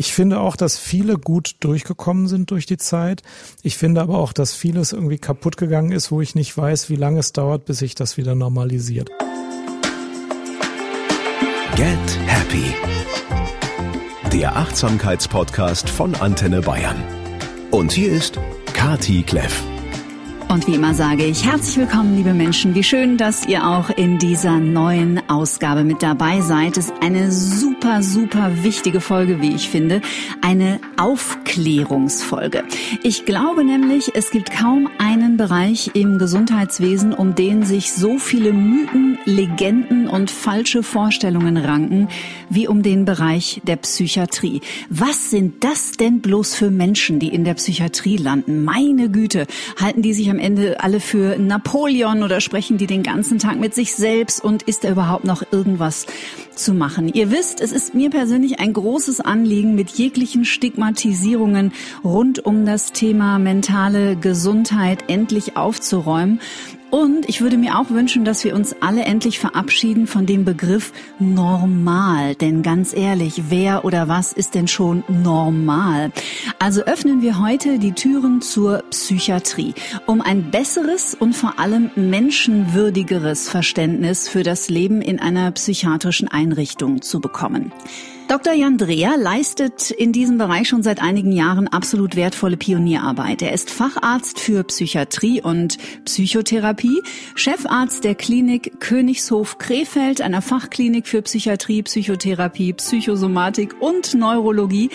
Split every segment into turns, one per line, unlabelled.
Ich finde auch, dass viele gut durchgekommen sind durch die Zeit. Ich finde aber auch, dass vieles irgendwie kaputt gegangen ist, wo ich nicht weiß, wie lange es dauert, bis sich das wieder normalisiert.
Get Happy. Der Achtsamkeitspodcast von Antenne Bayern. Und hier ist Kati Kleff.
Und wie immer sage ich herzlich willkommen, liebe Menschen. Wie schön, dass ihr auch in dieser neuen Ausgabe mit dabei seid. Es ist eine super, super wichtige Folge, wie ich finde. Eine Aufklärungsfolge. Ich glaube nämlich, es gibt kaum einen Bereich im Gesundheitswesen, um den sich so viele Mythen, Legenden und falsche Vorstellungen ranken, wie um den Bereich der Psychiatrie. Was sind das denn bloß für Menschen, die in der Psychiatrie landen? Meine Güte, halten die sich am Ende alle für Napoleon oder sprechen die den ganzen Tag mit sich selbst und ist da überhaupt noch irgendwas zu machen? Ihr wisst, es ist mir persönlich ein großes Anliegen, mit jeglichen Stigmatisierungen rund um das Thema mentale Gesundheit endlich aufzuräumen. Und ich würde mir auch wünschen, dass wir uns alle endlich verabschieden von dem Begriff normal. Denn ganz ehrlich, wer oder was ist denn schon normal? Also öffnen wir heute die Türen zur Psychiatrie, um ein besseres und vor allem menschenwürdigeres Verständnis für das Leben in einer psychiatrischen Einrichtung zu bekommen. Dr. Jan Dreher leistet in diesem Bereich schon seit einigen Jahren absolut wertvolle Pionierarbeit. Er ist Facharzt für Psychiatrie und Psychotherapie, Chefarzt der Klinik Königshof Krefeld, einer Fachklinik für Psychiatrie, Psychotherapie, Psychosomatik und Neurologie.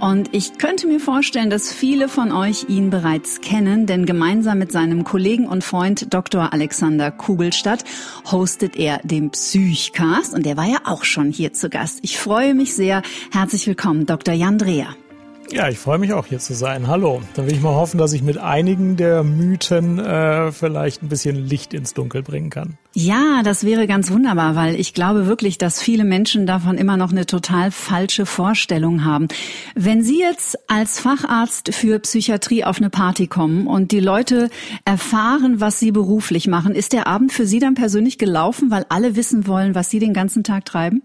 Und ich könnte mir vorstellen, dass viele von euch ihn bereits kennen, denn gemeinsam mit seinem Kollegen und Freund Dr. Alexander Kugelstadt hostet er den Psychcast und der war ja auch schon hier zu Gast. Ich freue mich sehr. Herzlich willkommen, Dr. Jan Dreher.
Ja, ich freue mich auch hier zu sein. Hallo. Dann will ich mal hoffen, dass ich mit einigen der Mythen äh, vielleicht ein bisschen Licht ins Dunkel bringen kann.
Ja, das wäre ganz wunderbar, weil ich glaube wirklich, dass viele Menschen davon immer noch eine total falsche Vorstellung haben. Wenn Sie jetzt als Facharzt für Psychiatrie auf eine Party kommen und die Leute erfahren, was Sie beruflich machen, ist der Abend für Sie dann persönlich gelaufen, weil alle wissen wollen, was Sie den ganzen Tag treiben?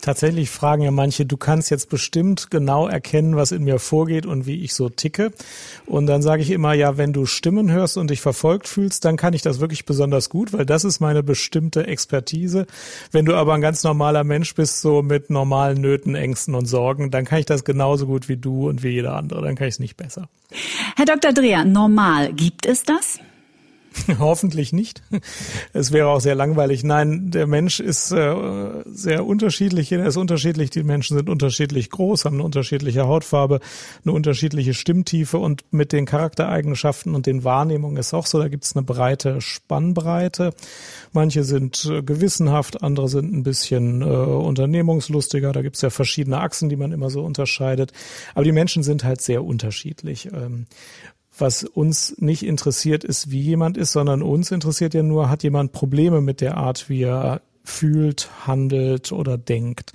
Tatsächlich fragen ja manche, du kannst jetzt bestimmt genau erkennen, was in mir vorgeht und wie ich so ticke. Und dann sage ich immer, ja, wenn du Stimmen hörst und dich verfolgt fühlst, dann kann ich das wirklich besonders gut, weil das ist meine bestimmte Expertise. Wenn du aber ein ganz normaler Mensch bist, so mit normalen Nöten, Ängsten und Sorgen, dann kann ich das genauso gut wie du und wie jeder andere. Dann kann ich es nicht besser.
Herr Dr. Dreher, normal, gibt es das?
Hoffentlich nicht. Es wäre auch sehr langweilig. Nein, der Mensch ist äh, sehr unterschiedlich. Jeder ist unterschiedlich. Die Menschen sind unterschiedlich groß, haben eine unterschiedliche Hautfarbe, eine unterschiedliche Stimmtiefe und mit den Charaktereigenschaften und den Wahrnehmungen ist auch so. Da gibt es eine breite Spannbreite. Manche sind äh, gewissenhaft, andere sind ein bisschen äh, unternehmungslustiger. Da gibt es ja verschiedene Achsen, die man immer so unterscheidet. Aber die Menschen sind halt sehr unterschiedlich. Ähm, was uns nicht interessiert, ist, wie jemand ist, sondern uns interessiert ja nur, hat jemand Probleme mit der Art, wie er fühlt, handelt oder denkt.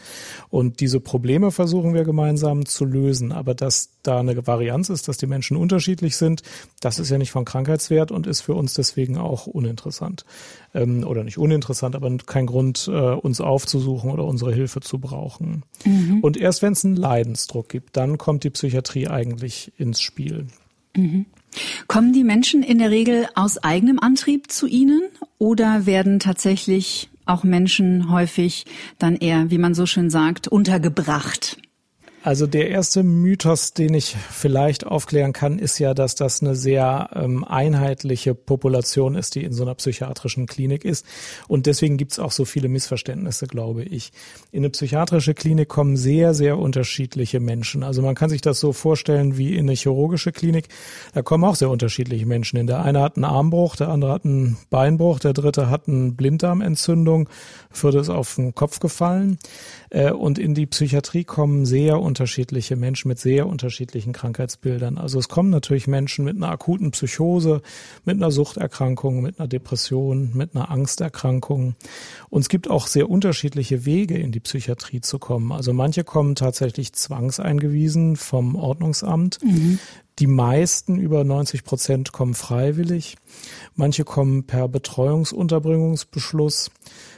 Und diese Probleme versuchen wir gemeinsam zu lösen. Aber dass da eine Varianz ist, dass die Menschen unterschiedlich sind, das ist ja nicht von Krankheitswert und ist für uns deswegen auch uninteressant. Ähm, oder nicht uninteressant, aber kein Grund, äh, uns aufzusuchen oder unsere Hilfe zu brauchen. Mhm. Und erst wenn es einen Leidensdruck gibt, dann kommt die Psychiatrie eigentlich ins Spiel.
Mhm. Kommen die Menschen in der Regel aus eigenem Antrieb zu Ihnen oder werden tatsächlich auch Menschen häufig dann eher, wie man so schön sagt, untergebracht?
Also der erste Mythos, den ich vielleicht aufklären kann, ist ja, dass das eine sehr ähm, einheitliche Population ist, die in so einer psychiatrischen Klinik ist. Und deswegen gibt es auch so viele Missverständnisse, glaube ich. In eine psychiatrische Klinik kommen sehr, sehr unterschiedliche Menschen. Also man kann sich das so vorstellen wie in eine chirurgische Klinik. Da kommen auch sehr unterschiedliche Menschen hin. Der eine hat einen Armbruch, der andere hat einen Beinbruch, der dritte hat eine Blinddarmentzündung, vierte ist auf den Kopf gefallen. Äh, und in die Psychiatrie kommen sehr unterschiedliche Menschen mit sehr unterschiedlichen Krankheitsbildern. Also es kommen natürlich Menschen mit einer akuten Psychose, mit einer Suchterkrankung, mit einer Depression, mit einer Angsterkrankung. Und es gibt auch sehr unterschiedliche Wege, in die Psychiatrie zu kommen. Also manche kommen tatsächlich zwangseingewiesen vom Ordnungsamt. Mhm. Die meisten, über 90 Prozent, kommen freiwillig. Manche kommen per Betreuungsunterbringungsbeschluss.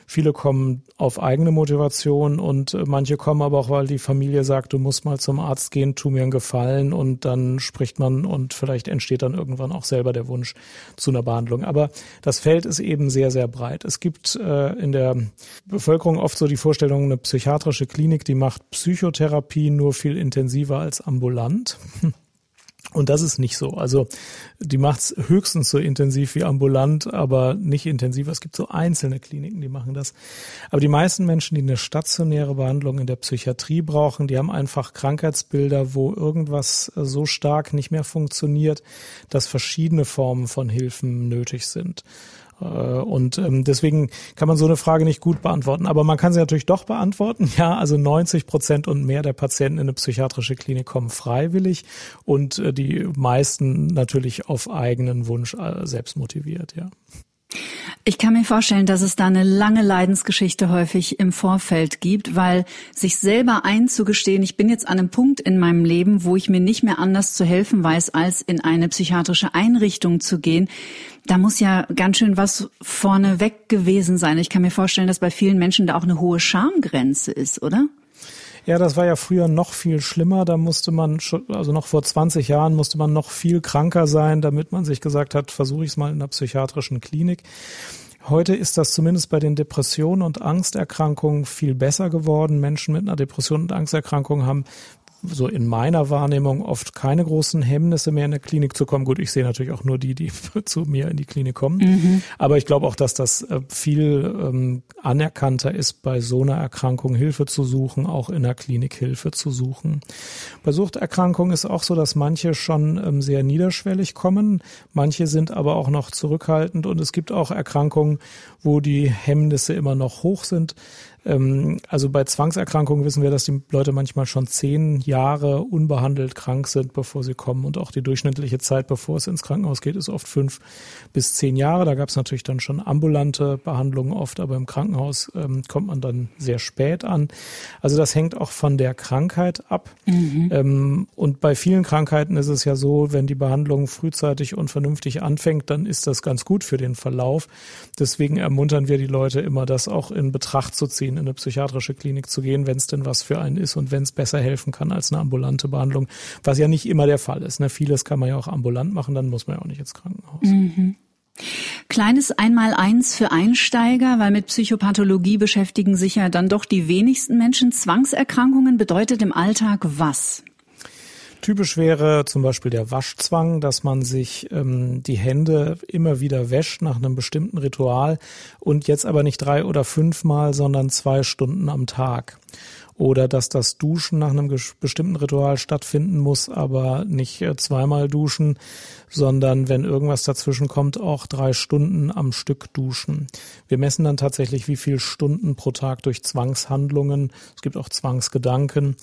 Viele kommen auf eigene Motivation und äh, manche kommen aber auch, weil die Familie sagt, du musst mal zum Arzt gehen, tu mir einen Gefallen und dann spricht man und vielleicht entsteht dann irgendwann auch selber der Wunsch zu einer Behandlung. Aber das Feld ist eben sehr, sehr breit. Es gibt äh, in der Bevölkerung oft so die Vorstellung, eine psychiatrische Klinik, die macht Psychotherapie nur viel intensiver als ambulant. Und das ist nicht so. Also die macht's höchstens so intensiv wie ambulant, aber nicht intensiv. Es gibt so einzelne Kliniken, die machen das. Aber die meisten Menschen, die eine stationäre Behandlung in der Psychiatrie brauchen, die haben einfach Krankheitsbilder, wo irgendwas so stark nicht mehr funktioniert, dass verschiedene Formen von Hilfen nötig sind. Äh, und ähm, deswegen kann man so eine Frage nicht gut beantworten. Aber man kann sie natürlich doch beantworten. Ja, also 90 Prozent und mehr der Patienten in eine psychiatrische Klinik kommen freiwillig und äh, die meisten natürlich auf eigenen Wunsch äh, selbst motiviert, ja.
Ich kann mir vorstellen, dass es da eine lange Leidensgeschichte häufig im Vorfeld gibt, weil sich selber einzugestehen, ich bin jetzt an einem Punkt in meinem Leben, wo ich mir nicht mehr anders zu helfen weiß, als in eine psychiatrische Einrichtung zu gehen, da muss ja ganz schön was vorne weg gewesen sein. Ich kann mir vorstellen, dass bei vielen Menschen da auch eine hohe Schamgrenze ist, oder?
Ja, das war ja früher noch viel schlimmer. Da musste man, schon, also noch vor 20 Jahren musste man noch viel kranker sein, damit man sich gesagt hat, versuche ich es mal in einer psychiatrischen Klinik. Heute ist das zumindest bei den Depressionen und Angsterkrankungen viel besser geworden. Menschen mit einer Depression und Angsterkrankung haben so in meiner Wahrnehmung oft keine großen Hemmnisse mehr in der Klinik zu kommen. Gut, ich sehe natürlich auch nur die, die zu mir in die Klinik kommen. Mhm. Aber ich glaube auch, dass das äh, viel ähm, anerkannter ist, bei so einer Erkrankung Hilfe zu suchen, auch in der Klinik Hilfe zu suchen. Bei Suchterkrankungen ist auch so, dass manche schon ähm, sehr niederschwellig kommen. Manche sind aber auch noch zurückhaltend und es gibt auch Erkrankungen, wo die Hemmnisse immer noch hoch sind. Ähm, also bei Zwangserkrankungen wissen wir, dass die Leute manchmal schon zehn Jahre unbehandelt krank sind, bevor sie kommen. Und auch die durchschnittliche Zeit, bevor es ins Krankenhaus geht, ist oft fünf bis zehn Jahre. Da gab es natürlich dann schon ambulante Behandlungen oft, aber im Krankenhaus ähm, kommt man dann sehr spät an. Also das hängt auch von der Krankheit ab. Mhm. Ähm, und bei vielen Krankheiten ist es ja so, wenn die Behandlung frühzeitig und vernünftig anfängt, dann ist das ganz gut für den Verlauf. Deswegen ermuntern wir die Leute immer, das auch in Betracht zu ziehen in eine psychiatrische Klinik zu gehen, wenn es denn was für einen ist und wenn es besser helfen kann als eine ambulante Behandlung, was ja nicht immer der Fall ist. Ne? Vieles kann man ja auch ambulant machen, dann muss man ja auch nicht ins Krankenhaus. Mhm.
Kleines Einmaleins für Einsteiger, weil mit Psychopathologie beschäftigen sich ja dann doch die wenigsten Menschen. Zwangserkrankungen bedeutet im Alltag was?
Typisch wäre zum Beispiel der Waschzwang, dass man sich ähm, die Hände immer wieder wäscht nach einem bestimmten Ritual und jetzt aber nicht drei oder fünfmal, sondern zwei Stunden am Tag oder dass das Duschen nach einem bestimmten Ritual stattfinden muss, aber nicht äh, zweimal duschen, sondern wenn irgendwas dazwischen kommt, auch drei Stunden am Stück duschen. Wir messen dann tatsächlich, wie viel Stunden pro Tag durch Zwangshandlungen, es gibt auch Zwangsgedanken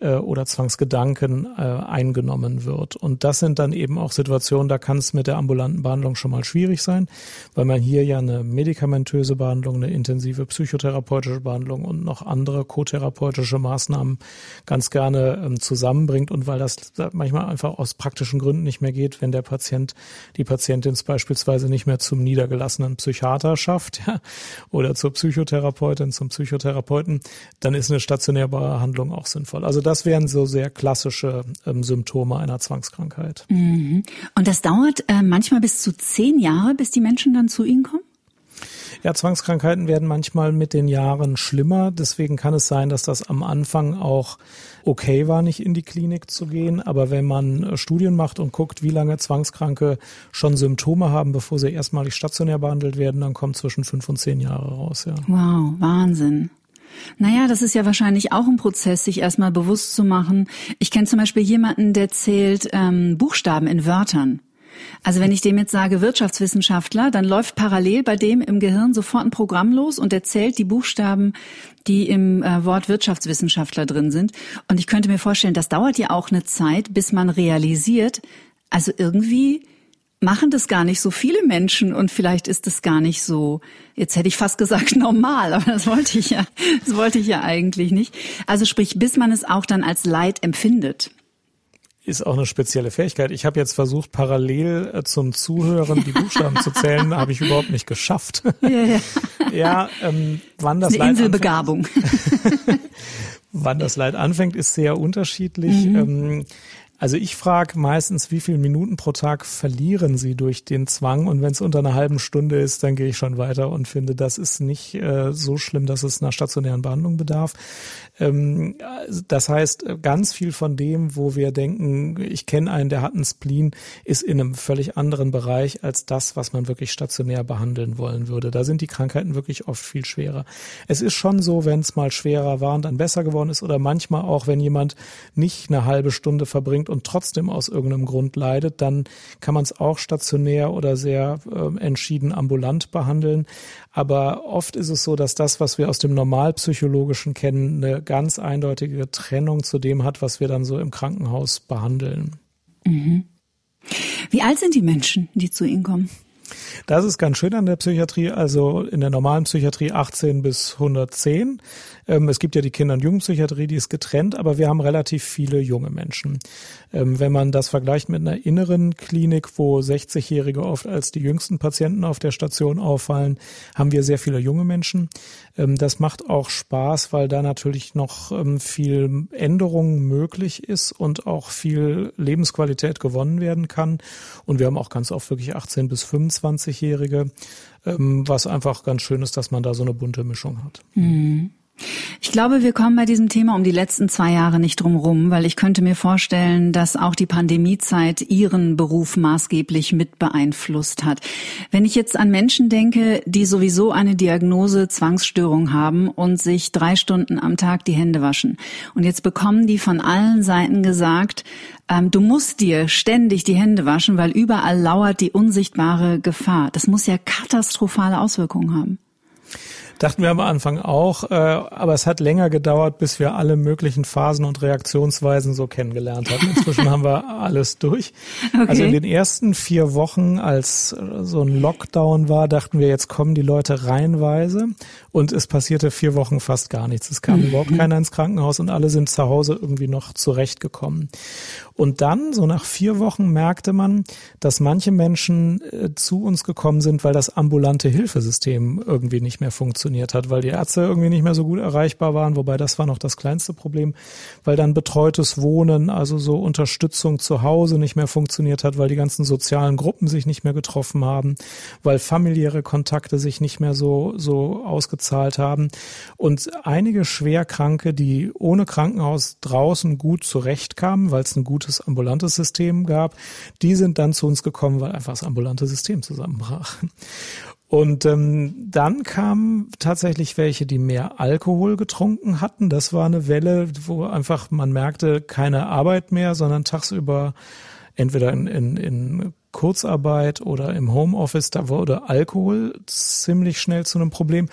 äh, oder Zwangsgedanken äh, eingenommen wird. Und das sind dann eben auch Situationen, da kann es mit der ambulanten Behandlung schon mal schwierig sein, weil man hier ja eine medikamentöse Behandlung, eine intensive psychotherapeutische Behandlung und noch andere kotherapeutische therapeutische Maßnahmen ganz gerne ähm, zusammenbringt und weil das manchmal einfach aus praktischen Gründen nicht mehr geht, wenn der Patient, die Patientin beispielsweise nicht mehr zum niedergelassenen Psychiater schafft ja, oder zur Psychotherapeutin, zum Psychotherapeuten, dann ist eine stationäre Behandlung auch sinnvoll. Also das wären so sehr klassische ähm, Symptome einer Zwangskrankheit.
Mhm. Und das dauert äh, manchmal bis zu zehn Jahre, bis die Menschen dann zu Ihnen kommen?
Ja, Zwangskrankheiten werden manchmal mit den Jahren schlimmer. Deswegen kann es sein, dass das am Anfang auch okay war, nicht in die Klinik zu gehen. Aber wenn man äh, Studien macht und guckt, wie lange Zwangskranke schon Symptome haben, bevor sie erstmalig stationär behandelt werden, dann kommt zwischen fünf und zehn Jahre raus. Ja.
Wow, Wahnsinn. Naja, das ist ja wahrscheinlich auch ein Prozess, sich erstmal bewusst zu machen. Ich kenne zum Beispiel jemanden, der zählt ähm, Buchstaben in Wörtern. Also wenn ich dem jetzt sage Wirtschaftswissenschaftler, dann läuft parallel bei dem im Gehirn sofort ein Programm los und er zählt die Buchstaben, die im äh, Wort Wirtschaftswissenschaftler drin sind. Und ich könnte mir vorstellen, das dauert ja auch eine Zeit, bis man realisiert, also irgendwie machen das gar nicht so viele Menschen und vielleicht ist es gar nicht so, jetzt hätte ich fast gesagt normal, aber das wollte ich ja, das wollte ich ja eigentlich nicht. Also sprich, bis man es auch dann als Leid empfindet.
Ist auch eine spezielle Fähigkeit. Ich habe jetzt versucht, parallel äh, zum Zuhören die Buchstaben zu zählen, habe ich überhaupt nicht geschafft. Ja, ja. ja ähm, wann das,
das eine Inselbegabung.
wann das Leid anfängt, ist sehr unterschiedlich. Mhm. Ähm, also ich frage meistens, wie viele Minuten pro Tag verlieren Sie durch den Zwang? Und wenn es unter einer halben Stunde ist, dann gehe ich schon weiter und finde, das ist nicht äh, so schlimm, dass es einer stationären Behandlung bedarf. Ähm, das heißt, ganz viel von dem, wo wir denken, ich kenne einen, der hat einen Spleen, ist in einem völlig anderen Bereich als das, was man wirklich stationär behandeln wollen würde. Da sind die Krankheiten wirklich oft viel schwerer. Es ist schon so, wenn es mal schwerer war und dann besser geworden ist oder manchmal auch, wenn jemand nicht eine halbe Stunde verbringt und trotzdem aus irgendeinem Grund leidet, dann kann man es auch stationär oder sehr äh, entschieden ambulant behandeln. Aber oft ist es so, dass das, was wir aus dem Normalpsychologischen kennen, eine ganz eindeutige Trennung zu dem hat, was wir dann so im Krankenhaus behandeln.
Mhm. Wie alt sind die Menschen, die zu Ihnen kommen?
Das ist ganz schön an der Psychiatrie. Also in der normalen Psychiatrie 18 bis 110. Ähm, es gibt ja die Kinder- und Jugendpsychiatrie, die ist getrennt, aber wir haben relativ viele junge Menschen. Ähm, wenn man das vergleicht mit einer inneren Klinik, wo 60-Jährige oft als die jüngsten Patienten auf der Station auffallen, haben wir sehr viele junge Menschen. Ähm, das macht auch Spaß, weil da natürlich noch viel Änderung möglich ist und auch viel Lebensqualität gewonnen werden kann. Und wir haben auch ganz oft wirklich 18 bis 25-Jährige, was einfach ganz schön ist, dass man da so eine bunte Mischung hat.
Mhm. Ich glaube, wir kommen bei diesem Thema um die letzten zwei Jahre nicht drum rum, weil ich könnte mir vorstellen, dass auch die Pandemiezeit Ihren Beruf maßgeblich mit beeinflusst hat. Wenn ich jetzt an Menschen denke, die sowieso eine Diagnose Zwangsstörung haben und sich drei Stunden am Tag die Hände waschen und jetzt bekommen die von allen Seiten gesagt, ähm, du musst dir ständig die Hände waschen, weil überall lauert die unsichtbare Gefahr. Das muss ja katastrophale Auswirkungen haben.
Dachten wir am Anfang auch, äh, aber es hat länger gedauert, bis wir alle möglichen Phasen und Reaktionsweisen so kennengelernt hatten. Inzwischen haben wir alles durch. Okay. Also in den ersten vier Wochen, als so ein Lockdown war, dachten wir, jetzt kommen die Leute reihenweise und es passierte vier Wochen fast gar nichts. Es kam mhm. überhaupt keiner ins Krankenhaus und alle sind zu Hause irgendwie noch zurechtgekommen. Und dann, so nach vier Wochen, merkte man, dass manche Menschen äh, zu uns gekommen sind, weil das ambulante Hilfesystem irgendwie nicht mehr funktioniert hat, weil die Ärzte irgendwie nicht mehr so gut erreichbar waren, wobei das war noch das kleinste Problem, weil dann betreutes Wohnen, also so Unterstützung zu Hause nicht mehr funktioniert hat, weil die ganzen sozialen Gruppen sich nicht mehr getroffen haben, weil familiäre Kontakte sich nicht mehr so, so ausgezahlt haben. Und einige Schwerkranke, die ohne Krankenhaus draußen gut zurechtkamen, weil es ein gutes gutes ambulantes System gab. Die sind dann zu uns gekommen, weil einfach das ambulante System zusammenbrach. Und ähm, dann kamen tatsächlich welche, die mehr Alkohol getrunken hatten. Das war eine Welle, wo einfach man merkte, keine Arbeit mehr, sondern tagsüber entweder in, in, in Kurzarbeit oder im Homeoffice, da wurde Alkohol ziemlich schnell zu einem Problem.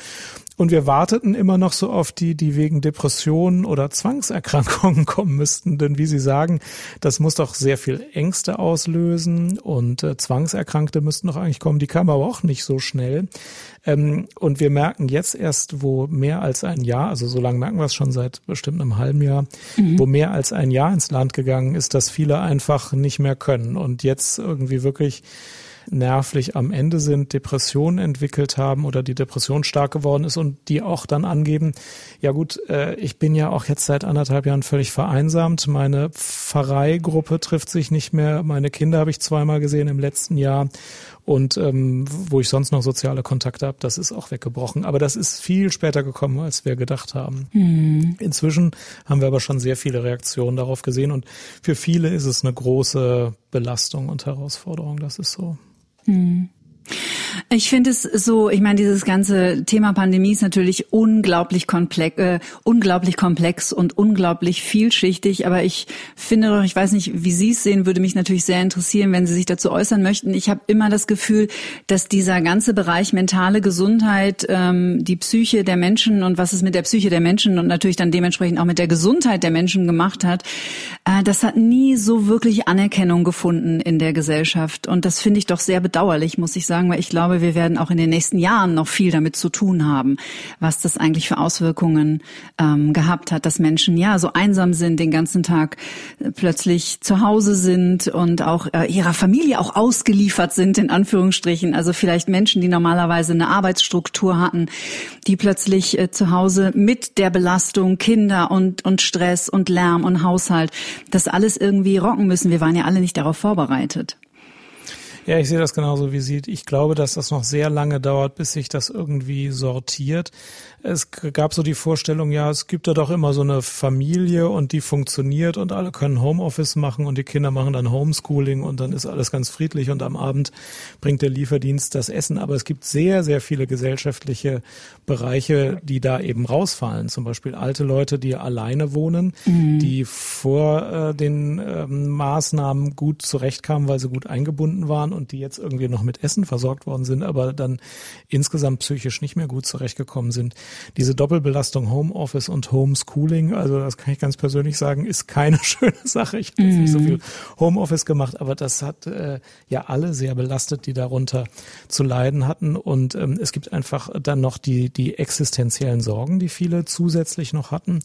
Und wir warteten immer noch so auf die, die wegen Depressionen oder Zwangserkrankungen kommen müssten. Denn wie Sie sagen, das muss doch sehr viel Ängste auslösen und äh, Zwangserkrankte müssten doch eigentlich kommen. Die kamen aber auch nicht so schnell. Ähm, und wir merken jetzt erst, wo mehr als ein Jahr, also so lange merken wir es schon seit bestimmt einem halben Jahr, mhm. wo mehr als ein Jahr ins Land gegangen ist, dass viele einfach nicht mehr können und jetzt irgendwie wirklich nervlich am Ende sind, Depressionen entwickelt haben oder die Depression stark geworden ist und die auch dann angeben, ja gut, äh, ich bin ja auch jetzt seit anderthalb Jahren völlig vereinsamt, meine Pfarreigruppe trifft sich nicht mehr, meine Kinder habe ich zweimal gesehen im letzten Jahr und ähm, wo ich sonst noch soziale Kontakte habe, das ist auch weggebrochen. Aber das ist viel später gekommen, als wir gedacht haben. Mhm. Inzwischen haben wir aber schon sehr viele Reaktionen darauf gesehen und für viele ist es eine große Belastung und Herausforderung, das ist so.
Mhm. Ich finde es so, ich meine, dieses ganze Thema Pandemie ist natürlich unglaublich komplex, äh, unglaublich komplex und unglaublich vielschichtig. Aber ich finde doch, ich weiß nicht, wie Sie es sehen, würde mich natürlich sehr interessieren, wenn Sie sich dazu äußern möchten. Ich habe immer das Gefühl, dass dieser ganze Bereich mentale Gesundheit, ähm, die Psyche der Menschen und was es mit der Psyche der Menschen und natürlich dann dementsprechend auch mit der Gesundheit der Menschen gemacht hat, äh, das hat nie so wirklich Anerkennung gefunden in der Gesellschaft. Und das finde ich doch sehr bedauerlich, muss ich sagen, weil ich glaube, wir werden auch in den nächsten Jahren noch viel damit zu tun haben, was das eigentlich für Auswirkungen ähm, gehabt hat, dass Menschen ja so einsam sind, den ganzen Tag äh, plötzlich zu Hause sind und auch äh, ihrer Familie auch ausgeliefert sind, in Anführungsstrichen. Also vielleicht Menschen, die normalerweise eine Arbeitsstruktur hatten, die plötzlich äh, zu Hause mit der Belastung Kinder und, und Stress und Lärm und Haushalt das alles irgendwie rocken müssen. Wir waren ja alle nicht darauf vorbereitet.
Ja, ich sehe das genauso wie Sie. Ich glaube, dass das noch sehr lange dauert, bis sich das irgendwie sortiert. Es gab so die Vorstellung, ja, es gibt da doch immer so eine Familie und die funktioniert und alle können Homeoffice machen und die Kinder machen dann Homeschooling und dann ist alles ganz friedlich und am Abend bringt der Lieferdienst das Essen. Aber es gibt sehr, sehr viele gesellschaftliche Bereiche, die da eben rausfallen. Zum Beispiel alte Leute, die alleine wohnen, mhm. die vor äh, den ähm, Maßnahmen gut zurechtkamen, weil sie gut eingebunden waren und die jetzt irgendwie noch mit Essen versorgt worden sind, aber dann insgesamt psychisch nicht mehr gut zurechtgekommen sind diese Doppelbelastung Homeoffice und Homeschooling, also das kann ich ganz persönlich sagen, ist keine schöne Sache. Ich habe mm. nicht so mhm. viel Homeoffice gemacht, aber das hat äh, ja alle sehr belastet, die darunter zu leiden hatten. Und ähm, es gibt einfach dann noch die, die existenziellen Sorgen, die viele zusätzlich noch hatten.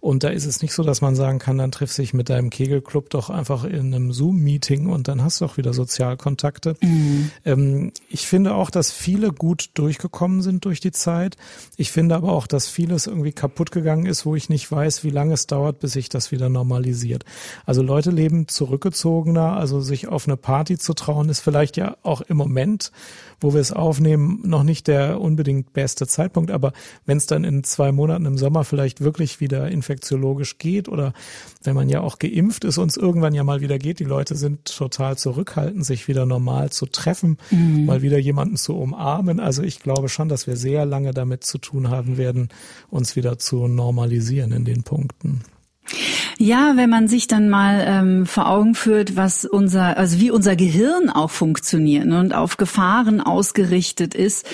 Und da ist es nicht so, dass man sagen kann, dann triff sich mit deinem Kegelclub doch einfach in einem Zoom-Meeting und dann hast du auch wieder Sozialkontakte. Mm. Ähm, ich finde auch, dass viele gut durchgekommen sind durch die Zeit. Ich finde finde aber auch, dass vieles irgendwie kaputt gegangen ist, wo ich nicht weiß, wie lange es dauert, bis sich das wieder normalisiert. Also Leute leben zurückgezogener, also sich auf eine Party zu trauen, ist vielleicht ja auch im Moment wo wir es aufnehmen, noch nicht der unbedingt beste Zeitpunkt. Aber wenn es dann in zwei Monaten im Sommer vielleicht wirklich wieder infektiologisch geht oder wenn man ja auch geimpft ist und es irgendwann ja mal wieder geht, die Leute sind total zurückhaltend, sich wieder normal zu treffen, mhm. mal wieder jemanden zu umarmen. Also ich glaube schon, dass wir sehr lange damit zu tun haben werden, uns wieder zu normalisieren in den Punkten.
Ja, wenn man sich dann mal ähm, vor Augen führt, was unser, also wie unser Gehirn auch funktioniert ne, und auf Gefahren ausgerichtet ist,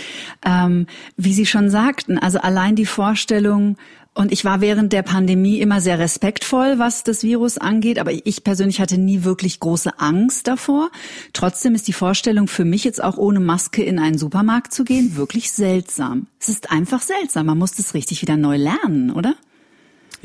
ähm, wie Sie schon sagten, also allein die Vorstellung, und ich war während der Pandemie immer sehr respektvoll, was das Virus angeht, aber ich persönlich hatte nie wirklich große Angst davor. Trotzdem ist die Vorstellung für mich jetzt auch ohne Maske in einen Supermarkt zu gehen wirklich seltsam. Es ist einfach seltsam. Man muss das richtig wieder neu lernen, oder?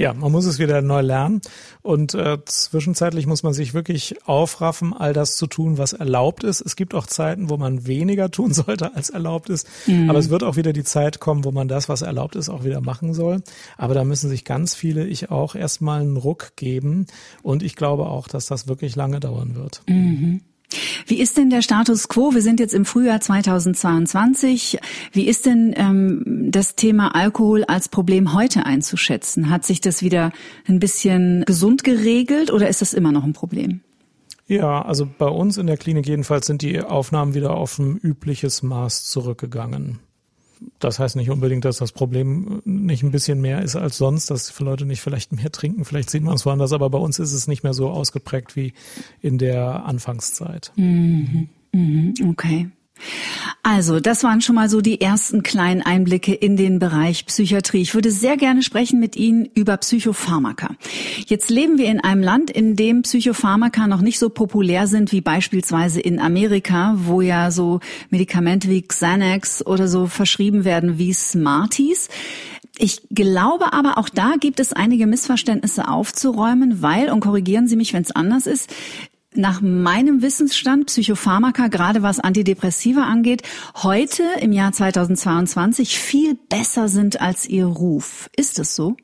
Ja, man muss es wieder neu lernen und äh, zwischenzeitlich muss man sich wirklich aufraffen, all das zu tun, was erlaubt ist. Es gibt auch Zeiten, wo man weniger tun sollte, als erlaubt ist, mhm. aber es wird auch wieder die Zeit kommen, wo man das, was erlaubt ist, auch wieder machen soll. Aber da müssen sich ganz viele, ich auch, erstmal einen Ruck geben und ich glaube auch, dass das wirklich lange dauern wird.
Mhm. Wie ist denn der Status quo? Wir sind jetzt im Frühjahr 2022. Wie ist denn ähm, das Thema Alkohol als Problem heute einzuschätzen? Hat sich das wieder ein bisschen gesund geregelt oder ist das immer noch ein Problem?
Ja, also bei uns in der Klinik jedenfalls sind die Aufnahmen wieder auf ein übliches Maß zurückgegangen das heißt nicht unbedingt, dass das Problem nicht ein bisschen mehr ist als sonst, dass Leute nicht vielleicht mehr trinken. Vielleicht sieht man es woanders, aber bei uns ist es nicht mehr so ausgeprägt wie in der Anfangszeit.
Mhm. Mhm. Okay. Also, das waren schon mal so die ersten kleinen Einblicke in den Bereich Psychiatrie. Ich würde sehr gerne sprechen mit Ihnen über Psychopharmaka. Jetzt leben wir in einem Land, in dem Psychopharmaka noch nicht so populär sind wie beispielsweise in Amerika, wo ja so Medikamente wie Xanax oder so verschrieben werden wie Smarties. Ich glaube aber, auch da gibt es einige Missverständnisse aufzuräumen, weil, und korrigieren Sie mich, wenn es anders ist, nach meinem Wissensstand Psychopharmaka, gerade was Antidepressiva angeht, heute im Jahr 2022 viel besser sind als ihr Ruf. Ist es so?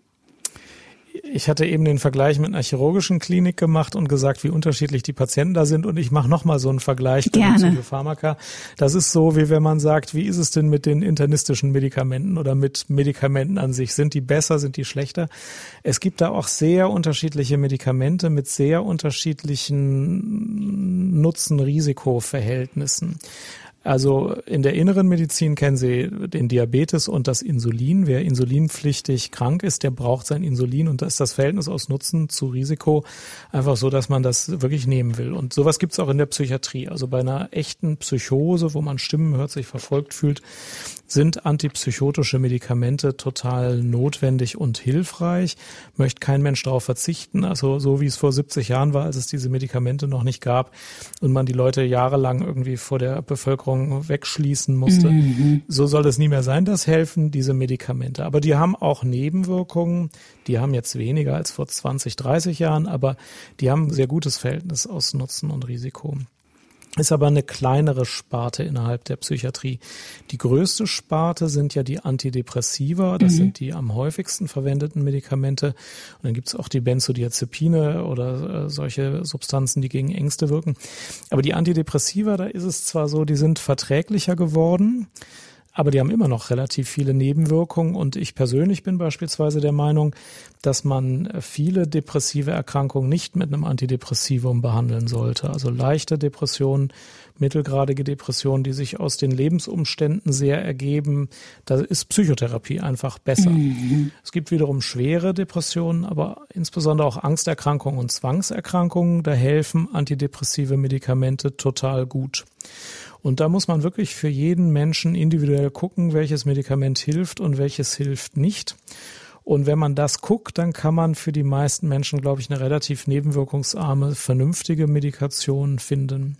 Ich hatte eben den Vergleich mit einer chirurgischen Klinik gemacht und gesagt, wie unterschiedlich die Patienten da sind. Und ich mache nochmal so einen Vergleich
Gerne. mit
Psychopharmaka. Das ist so, wie wenn man sagt, wie ist es denn mit den internistischen Medikamenten oder mit Medikamenten an sich? Sind die besser, sind die schlechter? Es gibt da auch sehr unterschiedliche Medikamente mit sehr unterschiedlichen Nutzen-Risiko-Verhältnissen. Also in der inneren Medizin kennen Sie den Diabetes und das Insulin. Wer insulinpflichtig krank ist, der braucht sein Insulin und da ist das Verhältnis aus Nutzen zu Risiko einfach so, dass man das wirklich nehmen will. Und sowas gibt's auch in der Psychiatrie. Also bei einer echten Psychose, wo man Stimmen hört, sich verfolgt fühlt, sind antipsychotische Medikamente total notwendig und hilfreich. Möchte kein Mensch darauf verzichten. Also so wie es vor 70 Jahren war, als es diese Medikamente noch nicht gab und man die Leute jahrelang irgendwie vor der Bevölkerung wegschließen musste. Mhm. So soll es nie mehr sein. Das helfen diese Medikamente. Aber die haben auch Nebenwirkungen. Die haben jetzt weniger als vor 20, 30 Jahren, aber die haben ein sehr gutes Verhältnis aus Nutzen und Risiko ist aber eine kleinere Sparte innerhalb der Psychiatrie. Die größte Sparte sind ja die Antidepressiva, das mhm. sind die am häufigsten verwendeten Medikamente. Und dann gibt's auch die Benzodiazepine oder äh, solche Substanzen, die gegen Ängste wirken. Aber die Antidepressiva, da ist es zwar so, die sind verträglicher geworden, aber die haben immer noch relativ viele Nebenwirkungen und ich persönlich bin beispielsweise der Meinung, dass man viele depressive Erkrankungen nicht mit einem Antidepressivum behandeln sollte. Also leichte Depressionen, mittelgradige Depressionen, die sich aus den Lebensumständen sehr ergeben, da ist Psychotherapie einfach besser. Mhm. Es gibt wiederum schwere Depressionen, aber insbesondere auch Angsterkrankungen und Zwangserkrankungen, da helfen antidepressive Medikamente total gut. Und da muss man wirklich für jeden Menschen individuell gucken, welches Medikament hilft und welches hilft nicht. Und wenn man das guckt, dann kann man für die meisten Menschen, glaube ich, eine relativ nebenwirkungsarme, vernünftige Medikation finden.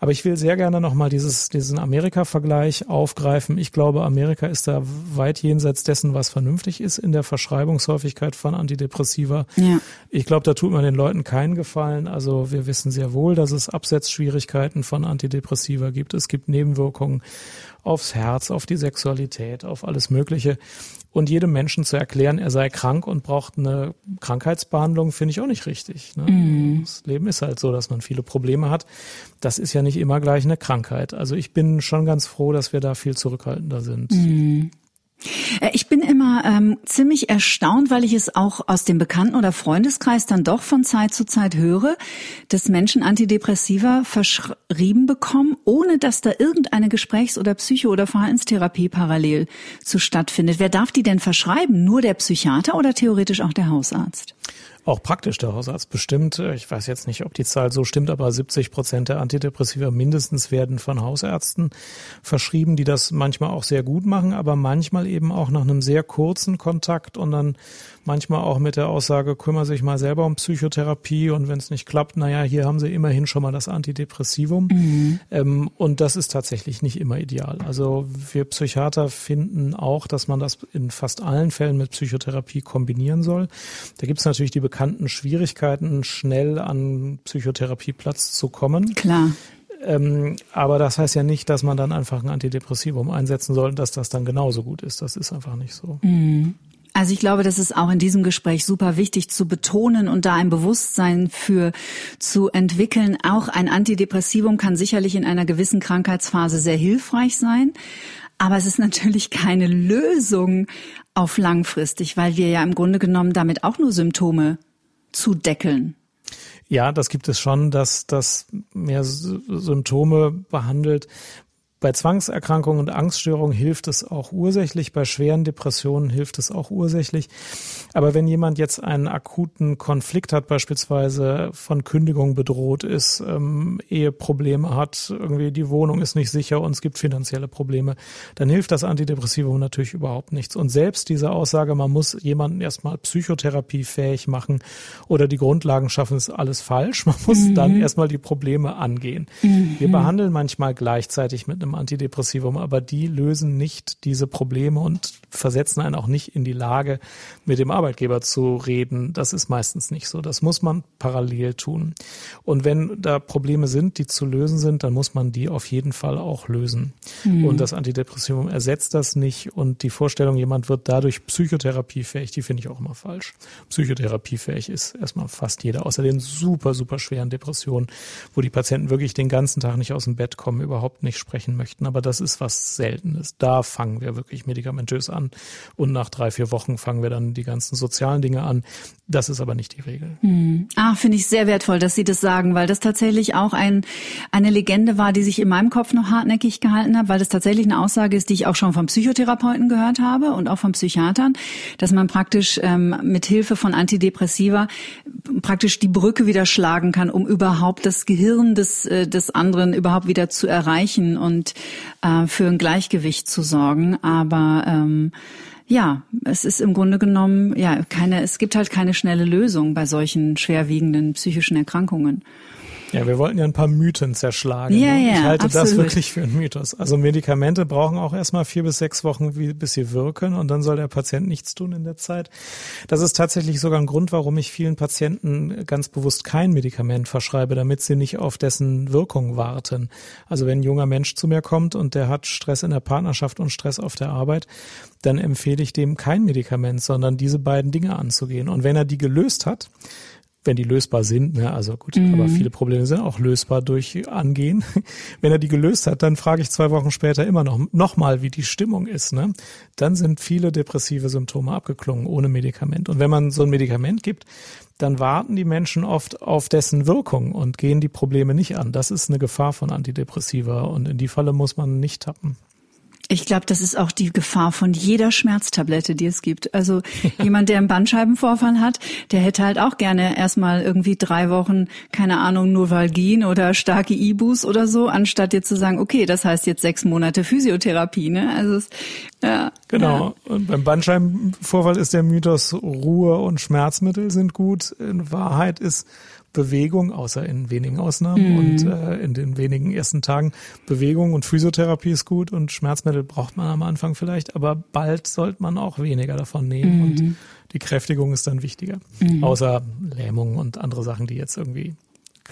Aber ich will sehr gerne nochmal dieses, diesen Amerika-Vergleich aufgreifen. Ich glaube, Amerika ist da weit jenseits dessen, was vernünftig ist in der Verschreibungshäufigkeit von Antidepressiva. Ja. Ich glaube, da tut man den Leuten keinen Gefallen. Also wir wissen sehr wohl, dass es Absetzschwierigkeiten von Antidepressiva gibt. Es gibt Nebenwirkungen aufs Herz, auf die Sexualität, auf alles Mögliche. Und jedem Menschen zu erklären, er sei krank und braucht eine Krankheitsbehandlung, finde ich auch nicht richtig. Ne? Mm. Das Leben ist halt so, dass man viele Probleme hat. Das ist ja nicht immer gleich eine Krankheit. Also ich bin schon ganz froh, dass wir da viel zurückhaltender sind.
Mm. Äh, ich bin immer ähm, ziemlich erstaunt, weil ich es auch aus dem Bekannten- oder Freundeskreis dann doch von Zeit zu Zeit höre, dass Menschen Antidepressiva verschrieben bekommen, ohne dass da irgendeine Gesprächs- oder Psycho- oder Verhaltenstherapie parallel zu stattfindet. Wer darf die denn verschreiben? Nur der Psychiater oder theoretisch auch der Hausarzt?
Auch praktisch der Hausarzt bestimmt. Ich weiß jetzt nicht, ob die Zahl so stimmt, aber 70 Prozent der Antidepressiva mindestens werden von Hausärzten verschrieben, die das manchmal auch sehr gut machen, aber manchmal eben auch nach einem sehr kurzen Kontakt und dann manchmal auch mit der Aussage, kümmere sich mal selber um Psychotherapie und wenn es nicht klappt, naja, hier haben sie immerhin schon mal das Antidepressivum. Mhm. Ähm, und das ist tatsächlich nicht immer ideal. Also wir Psychiater finden auch, dass man das in fast allen Fällen mit Psychotherapie kombinieren soll. Da gibt es natürlich die bekannten Schwierigkeiten, schnell an Psychotherapieplatz zu kommen.
Klar.
Ähm, aber das heißt ja nicht, dass man dann einfach ein Antidepressivum einsetzen soll, dass das dann genauso gut ist. Das ist einfach nicht so.
Mhm. Also ich glaube, das ist auch in diesem Gespräch super wichtig zu betonen und da ein Bewusstsein für zu entwickeln. Auch ein Antidepressivum kann sicherlich in einer gewissen Krankheitsphase sehr hilfreich sein. Aber es ist natürlich keine Lösung auf langfristig, weil wir ja im Grunde genommen damit auch nur Symptome zudeckeln.
Ja, das gibt es schon, dass das mehr Symptome behandelt. Bei Zwangserkrankungen und Angststörungen hilft es auch ursächlich, bei schweren Depressionen hilft es auch ursächlich. Aber wenn jemand jetzt einen akuten Konflikt hat, beispielsweise von Kündigung bedroht ist, ähm, Eheprobleme hat, irgendwie die Wohnung ist nicht sicher und es gibt finanzielle Probleme, dann hilft das Antidepressivum natürlich überhaupt nichts. Und selbst diese Aussage, man muss jemanden erstmal psychotherapiefähig machen oder die Grundlagen schaffen, ist alles falsch. Man muss mhm. dann erstmal die Probleme angehen. Mhm. Wir behandeln manchmal gleichzeitig mit einem einem Antidepressivum, aber die lösen nicht diese Probleme und versetzen einen auch nicht in die Lage, mit dem Arbeitgeber zu reden. Das ist meistens nicht so. Das muss man parallel tun. Und wenn da Probleme sind, die zu lösen sind, dann muss man die auf jeden Fall auch lösen. Mhm. Und das Antidepressivum ersetzt das nicht. Und die Vorstellung, jemand wird dadurch psychotherapiefähig, die finde ich auch immer falsch. Psychotherapiefähig ist erstmal fast jeder, außer den super, super schweren Depressionen, wo die Patienten wirklich den ganzen Tag nicht aus dem Bett kommen, überhaupt nicht sprechen möchten. Aber das ist was Seltenes. Da fangen wir wirklich medikamentös an. Und nach drei, vier Wochen fangen wir dann die ganzen sozialen Dinge an. Das ist aber nicht die Regel.
Hm. Ah, finde ich sehr wertvoll, dass Sie das sagen, weil das tatsächlich auch ein, eine Legende war, die sich in meinem Kopf noch hartnäckig gehalten hat, weil das tatsächlich eine Aussage ist, die ich auch schon vom Psychotherapeuten gehört habe und auch vom Psychiatern, dass man praktisch ähm, mit Hilfe von Antidepressiva praktisch die Brücke wieder schlagen kann, um überhaupt das Gehirn des, äh, des anderen überhaupt wieder zu erreichen und äh, für ein Gleichgewicht zu sorgen. Aber ähm, ja, es ist im Grunde genommen ja keine, es gibt halt keine schnelle Lösung bei solchen schwerwiegenden psychischen Erkrankungen.
Ja, wir wollten ja ein paar Mythen zerschlagen.
Ja,
ne?
ja,
ich halte
absolut.
das wirklich für einen Mythos. Also Medikamente brauchen auch erstmal vier bis sechs Wochen, wie, bis sie wirken und dann soll der Patient nichts tun in der Zeit. Das ist tatsächlich sogar ein Grund, warum ich vielen Patienten ganz bewusst kein Medikament verschreibe, damit sie nicht auf dessen Wirkung warten. Also wenn ein junger Mensch zu mir kommt und der hat Stress in der Partnerschaft und Stress auf der Arbeit, dann empfehle ich dem kein Medikament, sondern diese beiden Dinge anzugehen. Und wenn er die gelöst hat, wenn die lösbar sind, ne, also gut, aber viele Probleme sind auch lösbar durch Angehen. Wenn er die gelöst hat, dann frage ich zwei Wochen später immer noch, noch mal, wie die Stimmung ist, ne? Dann sind viele depressive Symptome abgeklungen ohne Medikament. Und wenn man so ein Medikament gibt, dann warten die Menschen oft auf dessen Wirkung und gehen die Probleme nicht an. Das ist eine Gefahr von Antidepressiva und in die Falle muss man nicht tappen.
Ich glaube, das ist auch die Gefahr von jeder Schmerztablette, die es gibt. Also jemand, der einen Bandscheibenvorfall hat, der hätte halt auch gerne erstmal irgendwie drei Wochen, keine Ahnung, Novalgin oder starke Ibus oder so, anstatt jetzt zu sagen, okay, das heißt jetzt sechs Monate Physiotherapie. Ne? Also es, ja,
Genau. Und beim Bandscheibenvorfall ist der Mythos, Ruhe und Schmerzmittel sind gut. In Wahrheit ist Bewegung, außer in wenigen Ausnahmen und äh, in den wenigen ersten Tagen, Bewegung und Physiotherapie ist gut und Schmerzmittel braucht man am Anfang vielleicht, aber bald sollte man auch weniger davon nehmen und die Kräftigung ist dann wichtiger. Außer Lähmung und andere Sachen, die jetzt irgendwie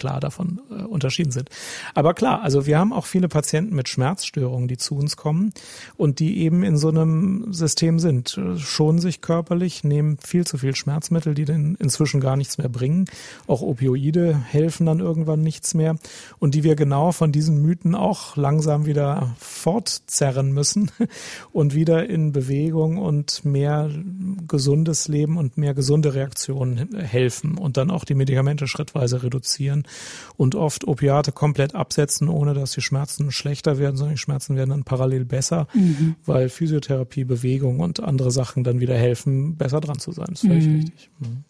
klar davon äh, unterschieden sind. Aber klar, also wir haben auch viele Patienten mit Schmerzstörungen, die zu uns kommen und die eben in so einem System sind, äh, schonen sich körperlich, nehmen viel zu viel Schmerzmittel, die dann inzwischen gar nichts mehr bringen. Auch Opioide helfen dann irgendwann nichts mehr und die wir genau von diesen Mythen auch langsam wieder fortzerren müssen und wieder in Bewegung und mehr gesundes Leben und mehr gesunde Reaktionen helfen und dann auch die Medikamente schrittweise reduzieren und oft Opiate komplett absetzen, ohne dass die Schmerzen schlechter werden, sondern die Schmerzen werden dann parallel besser, weil Physiotherapie, Bewegung und andere Sachen dann wieder helfen, besser dran zu sein. Das ist völlig richtig. Mhm.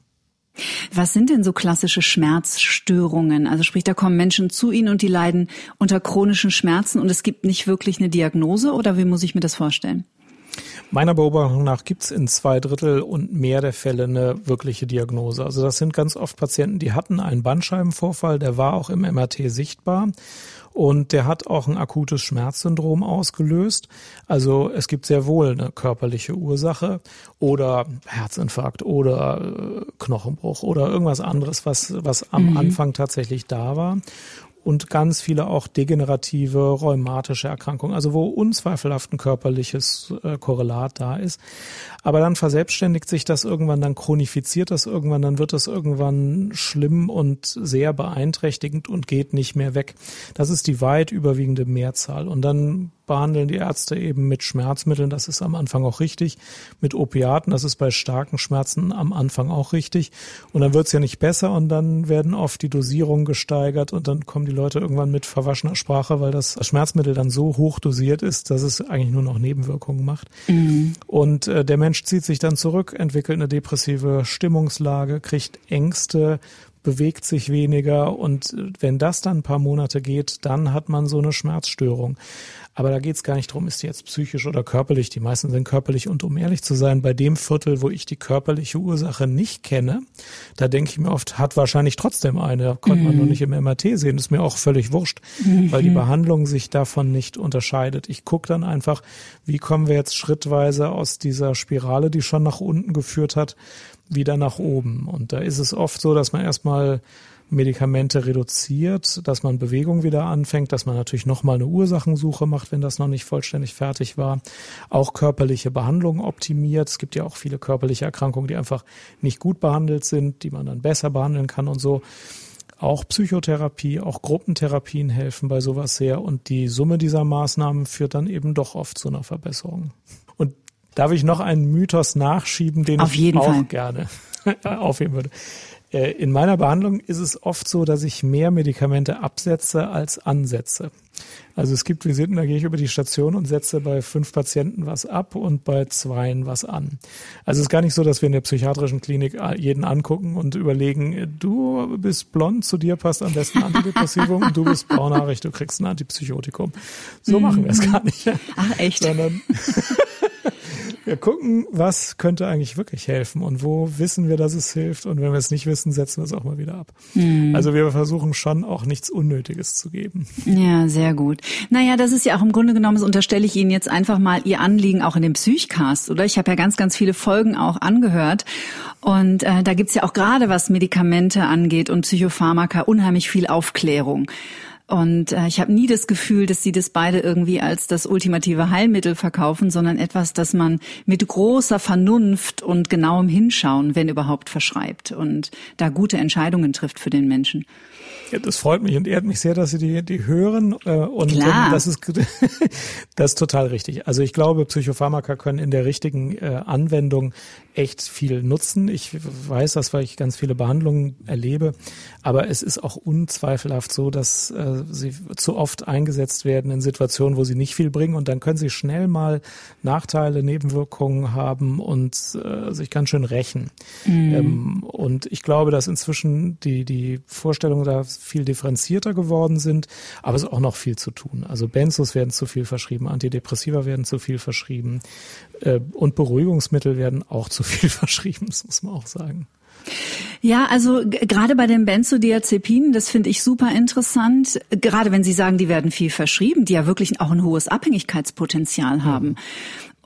Was sind denn so klassische Schmerzstörungen? Also sprich, da kommen Menschen zu Ihnen und die leiden unter chronischen Schmerzen und es gibt nicht wirklich eine Diagnose oder wie muss ich mir das vorstellen?
Meiner Beobachtung nach gibt's in zwei Drittel und mehr der Fälle eine wirkliche Diagnose. Also das sind ganz oft Patienten, die hatten einen Bandscheibenvorfall, der war auch im MRT sichtbar und der hat auch ein akutes Schmerzsyndrom ausgelöst. Also es gibt sehr wohl eine körperliche Ursache oder Herzinfarkt oder äh, Knochenbruch oder irgendwas anderes, was, was am Anfang tatsächlich da war und ganz viele auch degenerative rheumatische Erkrankungen, also wo unzweifelhaft ein körperliches äh, Korrelat da ist. Aber dann verselbstständigt sich das irgendwann, dann chronifiziert das irgendwann, dann wird das irgendwann schlimm und sehr beeinträchtigend und geht nicht mehr weg. Das ist die weit überwiegende Mehrzahl. Und dann behandeln die Ärzte eben mit Schmerzmitteln, das ist am Anfang auch richtig, mit Opiaten, das ist bei starken Schmerzen am Anfang auch richtig. Und dann wird's ja nicht besser und dann werden oft die Dosierungen gesteigert und dann kommen die Leute irgendwann mit verwaschener Sprache, weil das Schmerzmittel dann so hoch dosiert ist, dass es eigentlich nur noch Nebenwirkungen macht. Und äh, der Mensch zieht sich dann zurück, entwickelt eine depressive Stimmungslage, kriegt Ängste, bewegt sich weniger und äh, wenn das dann ein paar Monate geht, dann hat man so eine Schmerzstörung. Aber da geht's gar nicht drum, ist die jetzt psychisch oder körperlich. Die meisten sind körperlich und um ehrlich zu sein, bei dem Viertel, wo ich die körperliche Ursache nicht kenne, da denke ich mir oft, hat wahrscheinlich trotzdem eine, da konnte man nur nicht im MRT sehen, ist mir auch völlig wurscht, weil die Behandlung sich davon nicht unterscheidet. Ich gucke dann einfach, wie kommen wir jetzt schrittweise aus dieser Spirale, die schon nach unten geführt hat, wieder nach oben. Und da ist es oft so, dass man erstmal Medikamente reduziert, dass man Bewegung wieder anfängt, dass man natürlich nochmal eine Ursachensuche macht, wenn das noch nicht vollständig fertig war. Auch körperliche Behandlung optimiert. Es gibt ja auch viele körperliche Erkrankungen, die einfach nicht gut behandelt sind, die man dann besser behandeln kann und so. Auch Psychotherapie, auch Gruppentherapien helfen bei sowas sehr. Und die Summe dieser Maßnahmen führt dann eben doch oft zu einer Verbesserung. Und darf ich noch einen Mythos nachschieben, den
Auf
ich auch
Fall.
gerne aufheben würde? Äh, In meiner Behandlung ist es oft so, dass ich mehr Medikamente absetze als ansetze. Also es gibt Visiten, da gehe ich über die Station und setze bei fünf Patienten was ab und bei zweien was an. Also es ist gar nicht so, dass wir in der psychiatrischen Klinik jeden angucken und überlegen, du bist blond, zu dir passt am besten Antidepressivum und du bist braunhaarig, du kriegst ein Antipsychotikum. So machen wir es gar nicht.
Ach, echt?
Sondern wir gucken, was könnte eigentlich wirklich helfen und wo wissen wir, dass es hilft und wenn wir es nicht wissen, setzen wir es auch mal wieder ab. Mhm. Also wir versuchen schon auch nichts Unnötiges zu geben.
Ja, sehr gut. Naja, das ist ja auch im Grunde genommen, das unterstelle ich Ihnen jetzt einfach mal Ihr Anliegen auch in dem Psychcast, oder? Ich habe ja ganz, ganz viele Folgen auch angehört und äh, da gibt's ja auch gerade, was Medikamente angeht und Psychopharmaka, unheimlich viel Aufklärung. Und äh, ich habe nie das Gefühl, dass sie das beide irgendwie als das ultimative Heilmittel verkaufen, sondern etwas, das man mit großer Vernunft und genauem Hinschauen, wenn überhaupt, verschreibt und da gute Entscheidungen trifft für den Menschen.
Ja, das freut mich und ehrt mich sehr, dass Sie die, die hören. Äh, und Klar. Ähm, das ist das ist total richtig. Also ich glaube, Psychopharmaka können in der richtigen äh, Anwendung echt viel nutzen. Ich weiß das, weil ich ganz viele Behandlungen erlebe. Aber es ist auch unzweifelhaft so, dass äh, sie zu oft eingesetzt werden in Situationen, wo sie nicht viel bringen. Und dann können sie schnell mal Nachteile, Nebenwirkungen haben und äh, sich ganz schön rächen. Mhm. Ähm, und ich glaube, dass inzwischen die, die Vorstellungen da viel differenzierter geworden sind. Aber es ist auch noch viel zu tun. Also Benzos werden zu viel verschrieben, Antidepressiva werden zu viel verschrieben. Äh, und Beruhigungsmittel werden auch zu viel verschrieben, das muss man auch sagen.
Ja, also gerade bei den Benzodiazepinen, das finde ich super interessant. Gerade wenn Sie sagen, die werden viel verschrieben, die ja wirklich auch ein hohes Abhängigkeitspotenzial haben.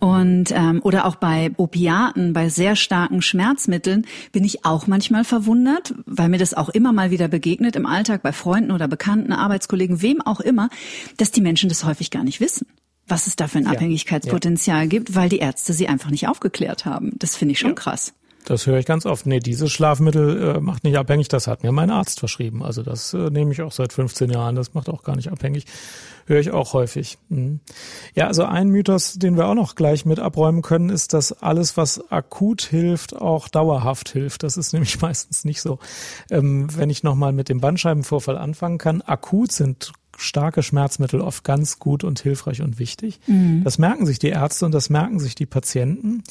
Und ähm, oder auch bei Opiaten, bei sehr starken Schmerzmitteln bin ich auch manchmal verwundert, weil mir das auch immer mal wieder begegnet im Alltag bei Freunden oder Bekannten, Arbeitskollegen, wem auch immer, dass die Menschen das häufig gar nicht wissen was es da für ein Abhängigkeitspotenzial ja. gibt, weil die Ärzte sie einfach nicht aufgeklärt haben. Das finde ich schon ja. krass.
Das höre ich ganz oft. Nee, dieses Schlafmittel äh, macht nicht abhängig, das hat mir mein Arzt verschrieben. Also das äh, nehme ich auch seit 15 Jahren, das macht auch gar nicht abhängig. Höre ich auch häufig. Mhm. Ja, also ein Mythos, den wir auch noch gleich mit abräumen können, ist, dass alles, was akut hilft, auch dauerhaft hilft. Das ist nämlich meistens nicht so. Ähm, wenn ich nochmal mit dem Bandscheibenvorfall anfangen kann, akut sind starke Schmerzmittel oft ganz gut und hilfreich und wichtig. Mhm. Das merken sich die Ärzte und das merken sich die Patienten.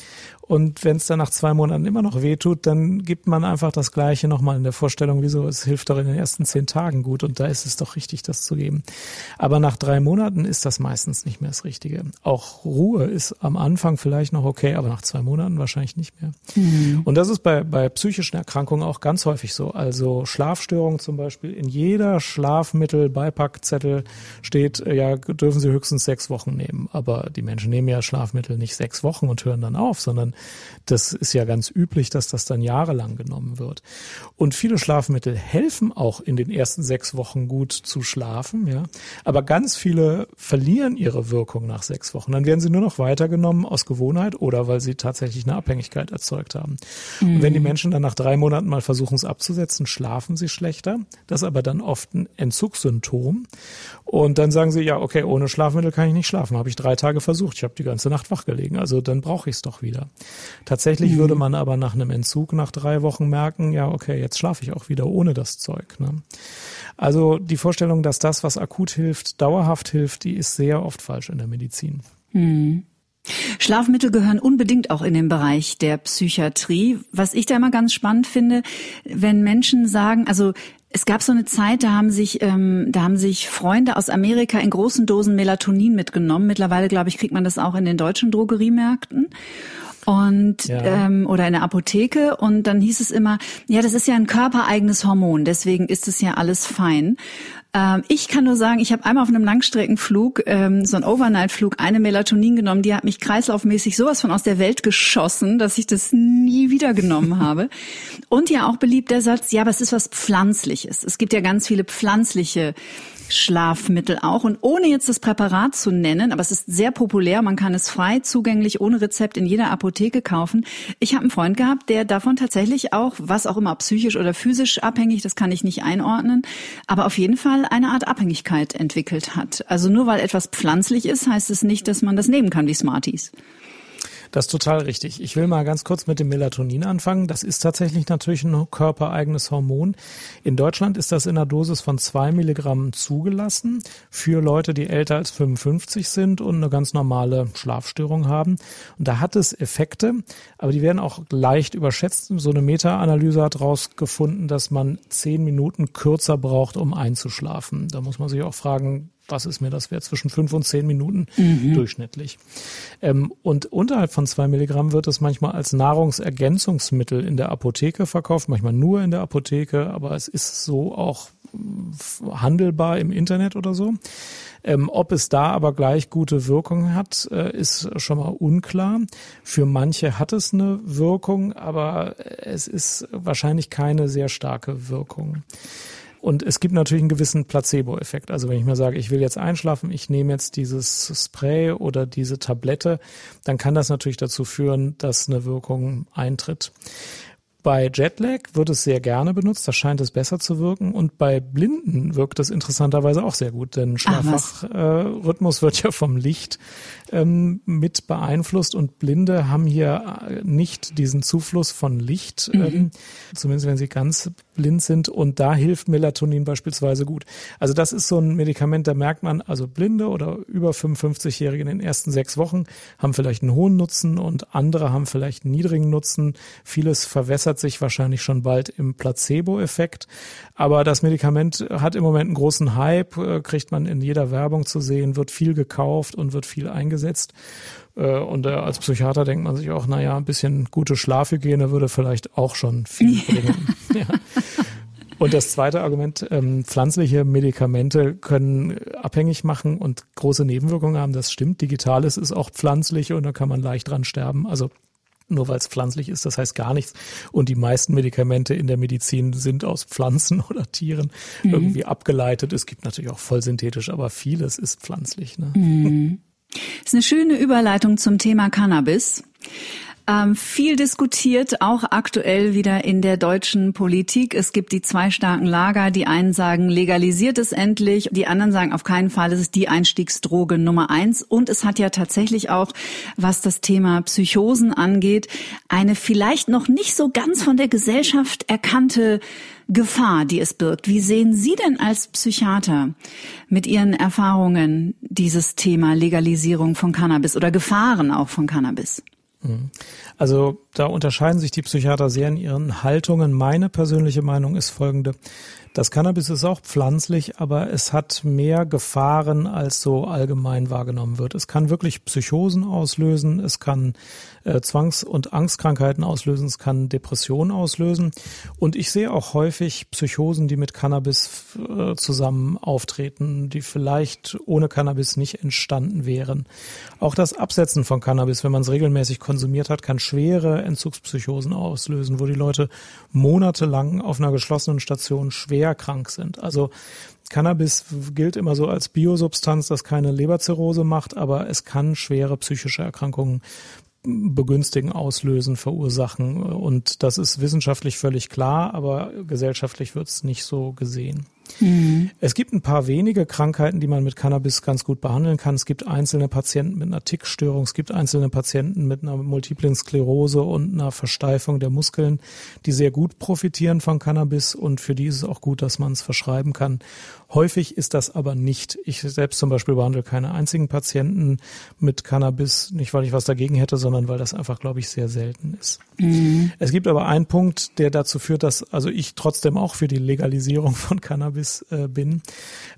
Und wenn es dann nach zwei Monaten immer noch wehtut, dann gibt man einfach das Gleiche nochmal in der Vorstellung, wieso es hilft doch in den ersten zehn Tagen gut und da ist es doch richtig, das zu geben. Aber nach drei Monaten ist das meistens nicht mehr das Richtige. Auch Ruhe ist am Anfang vielleicht noch okay, aber nach zwei Monaten wahrscheinlich nicht mehr. Mhm. Und das ist bei, bei psychischen Erkrankungen auch ganz häufig so. Also Schlafstörungen zum Beispiel, in jeder Schlafmittel-Beipackzettel steht, äh, ja, dürfen Sie höchstens sechs Wochen nehmen. Aber die Menschen nehmen ja Schlafmittel nicht sechs Wochen und hören dann auf, sondern das ist ja ganz üblich, dass das dann jahrelang genommen wird. Und viele Schlafmittel helfen auch in den ersten sechs Wochen gut zu schlafen, ja. Aber ganz viele verlieren ihre Wirkung nach sechs Wochen. Dann werden sie nur noch weitergenommen aus Gewohnheit oder weil sie tatsächlich eine Abhängigkeit erzeugt haben. Mhm. Und wenn die mhm. Menschen dann nach drei Monaten mal versuchen, es abzusetzen, schlafen sie schlechter. Das ist aber dann oft ein Entzugssymptom. Und dann sagen sie, ja, okay, ohne Schlafmittel kann ich nicht schlafen. Habe ich drei Tage versucht. Ich habe die ganze Nacht wach gelegen. Also dann brauche ich es doch wieder. Tatsächlich mhm. würde man aber nach einem Entzug nach drei Wochen merken, ja, okay, jetzt schlafe ich auch wieder ohne das Zeug. Ne? Also die Vorstellung, dass das, was akut hilft, dauerhaft hilft, die ist sehr oft falsch in der Medizin. Mhm.
Schlafmittel gehören unbedingt auch in den Bereich der Psychiatrie. Was ich da immer ganz spannend finde, wenn Menschen sagen, also es gab so eine Zeit, da haben sich, ähm, da haben sich Freunde aus Amerika in großen Dosen Melatonin mitgenommen. Mittlerweile, glaube ich, kriegt man das auch in den deutschen Drogeriemärkten und ja. ähm, oder in der Apotheke und dann hieß es immer, ja, das ist ja ein körpereigenes Hormon, deswegen ist es ja alles fein. Ähm, ich kann nur sagen, ich habe einmal auf einem Langstreckenflug, ähm, so ein Overnight-Flug, eine Melatonin genommen, die hat mich kreislaufmäßig sowas von aus der Welt geschossen, dass ich das nie wieder genommen habe. Und ja auch beliebt der Satz, ja, aber es ist was Pflanzliches. Es gibt ja ganz viele pflanzliche Schlafmittel auch. Und ohne jetzt das Präparat zu nennen, aber es ist sehr populär, man kann es frei zugänglich ohne Rezept in jeder Apotheke kaufen. Ich habe einen Freund gehabt, der davon tatsächlich auch, was auch immer psychisch oder physisch abhängig, das kann ich nicht einordnen, aber auf jeden Fall eine Art Abhängigkeit entwickelt hat. Also nur weil etwas pflanzlich ist, heißt es nicht, dass man das nehmen kann wie Smarties.
Das ist total richtig. Ich will mal ganz kurz mit dem Melatonin anfangen. Das ist tatsächlich natürlich ein körpereigenes Hormon. In Deutschland ist das in einer Dosis von zwei Milligramm zugelassen für Leute, die älter als 55 sind und eine ganz normale Schlafstörung haben. Und da hat es Effekte, aber die werden auch leicht überschätzt. So eine Meta-Analyse hat rausgefunden, dass man zehn Minuten kürzer braucht, um einzuschlafen. Da muss man sich auch fragen, was ist mir das wert, zwischen fünf und zehn Minuten mhm. durchschnittlich. Ähm, und unterhalb von zwei Milligramm wird es manchmal als Nahrungsergänzungsmittel in der Apotheke verkauft, manchmal nur in der Apotheke, aber es ist so auch handelbar im Internet oder so. Ähm, ob es da aber gleich gute Wirkung hat, äh, ist schon mal unklar. Für manche hat es eine Wirkung, aber es ist wahrscheinlich keine sehr starke Wirkung. Und es gibt natürlich einen gewissen Placebo-Effekt. Also wenn ich mir sage, ich will jetzt einschlafen, ich nehme jetzt dieses Spray oder diese Tablette, dann kann das natürlich dazu führen, dass eine Wirkung eintritt. Bei Jetlag wird es sehr gerne benutzt, da scheint es besser zu wirken. Und bei Blinden wirkt es interessanterweise auch sehr gut, denn Schlafwachrhythmus äh, wird ja vom Licht ähm, mit beeinflusst und Blinde haben hier äh, nicht diesen Zufluss von Licht, mhm. ähm, zumindest wenn sie ganz blind sind. Und da hilft Melatonin beispielsweise gut. Also das ist so ein Medikament, da merkt man, also Blinde oder über 55-Jährige in den ersten sechs Wochen haben vielleicht einen hohen Nutzen und andere haben vielleicht einen niedrigen Nutzen. Vieles verwässert sich wahrscheinlich schon bald im Placebo-Effekt. Aber das Medikament hat im Moment einen großen Hype, äh, kriegt man in jeder Werbung zu sehen, wird viel gekauft und wird viel eingesetzt. Äh, und äh, als Psychiater denkt man sich auch, naja, ein bisschen gute Schlafhygiene würde vielleicht auch schon viel bringen. ja. Und das zweite Argument, ähm, pflanzliche Medikamente können abhängig machen und große Nebenwirkungen haben. Das stimmt. Digitales ist auch pflanzlich und da kann man leicht dran sterben. Also nur weil es pflanzlich ist, das heißt gar nichts. Und die meisten Medikamente in der Medizin sind aus Pflanzen oder Tieren mhm. irgendwie abgeleitet. Es gibt natürlich auch voll synthetisch, aber vieles ist pflanzlich. Ne?
Mhm. Das ist eine schöne Überleitung zum Thema Cannabis. Ähm, viel diskutiert, auch aktuell wieder in der deutschen Politik. Es gibt die zwei starken Lager. Die einen sagen, legalisiert es endlich. Die anderen sagen, auf keinen Fall, es ist die Einstiegsdroge Nummer eins. Und es hat ja tatsächlich auch, was das Thema Psychosen angeht, eine vielleicht noch nicht so ganz von der Gesellschaft erkannte Gefahr, die es birgt. Wie sehen Sie denn als Psychiater mit Ihren Erfahrungen dieses Thema Legalisierung von Cannabis oder Gefahren auch von Cannabis?
Mhm. Also da unterscheiden sich die Psychiater sehr in ihren Haltungen. Meine persönliche Meinung ist folgende. Das Cannabis ist auch pflanzlich, aber es hat mehr Gefahren, als so allgemein wahrgenommen wird. Es kann wirklich Psychosen auslösen, es kann äh, Zwangs- und Angstkrankheiten auslösen, es kann Depressionen auslösen. Und ich sehe auch häufig Psychosen, die mit Cannabis äh, zusammen auftreten, die vielleicht ohne Cannabis nicht entstanden wären. Auch das Absetzen von Cannabis, wenn man es regelmäßig konsumiert hat, kann schwere Entzugspsychosen auslösen, wo die Leute monatelang auf einer geschlossenen Station schwer krank sind. Also Cannabis gilt immer so als Biosubstanz, das keine Leberzirrhose macht, aber es kann schwere psychische Erkrankungen begünstigen, auslösen, verursachen. Und das ist wissenschaftlich völlig klar, aber gesellschaftlich wird es nicht so gesehen. Mhm. Es gibt ein paar wenige Krankheiten, die man mit Cannabis ganz gut behandeln kann. Es gibt einzelne Patienten mit einer Tickstörung, es gibt einzelne Patienten mit einer multiplen Sklerose und einer Versteifung der Muskeln, die sehr gut profitieren von Cannabis und für die ist es auch gut, dass man es verschreiben kann. Häufig ist das aber nicht. Ich selbst zum Beispiel behandle keine einzigen Patienten mit Cannabis, nicht weil ich was dagegen hätte, sondern weil das einfach, glaube ich, sehr selten ist. Mhm. Es gibt aber einen Punkt, der dazu führt, dass also ich trotzdem auch für die Legalisierung von Cannabis äh, bin.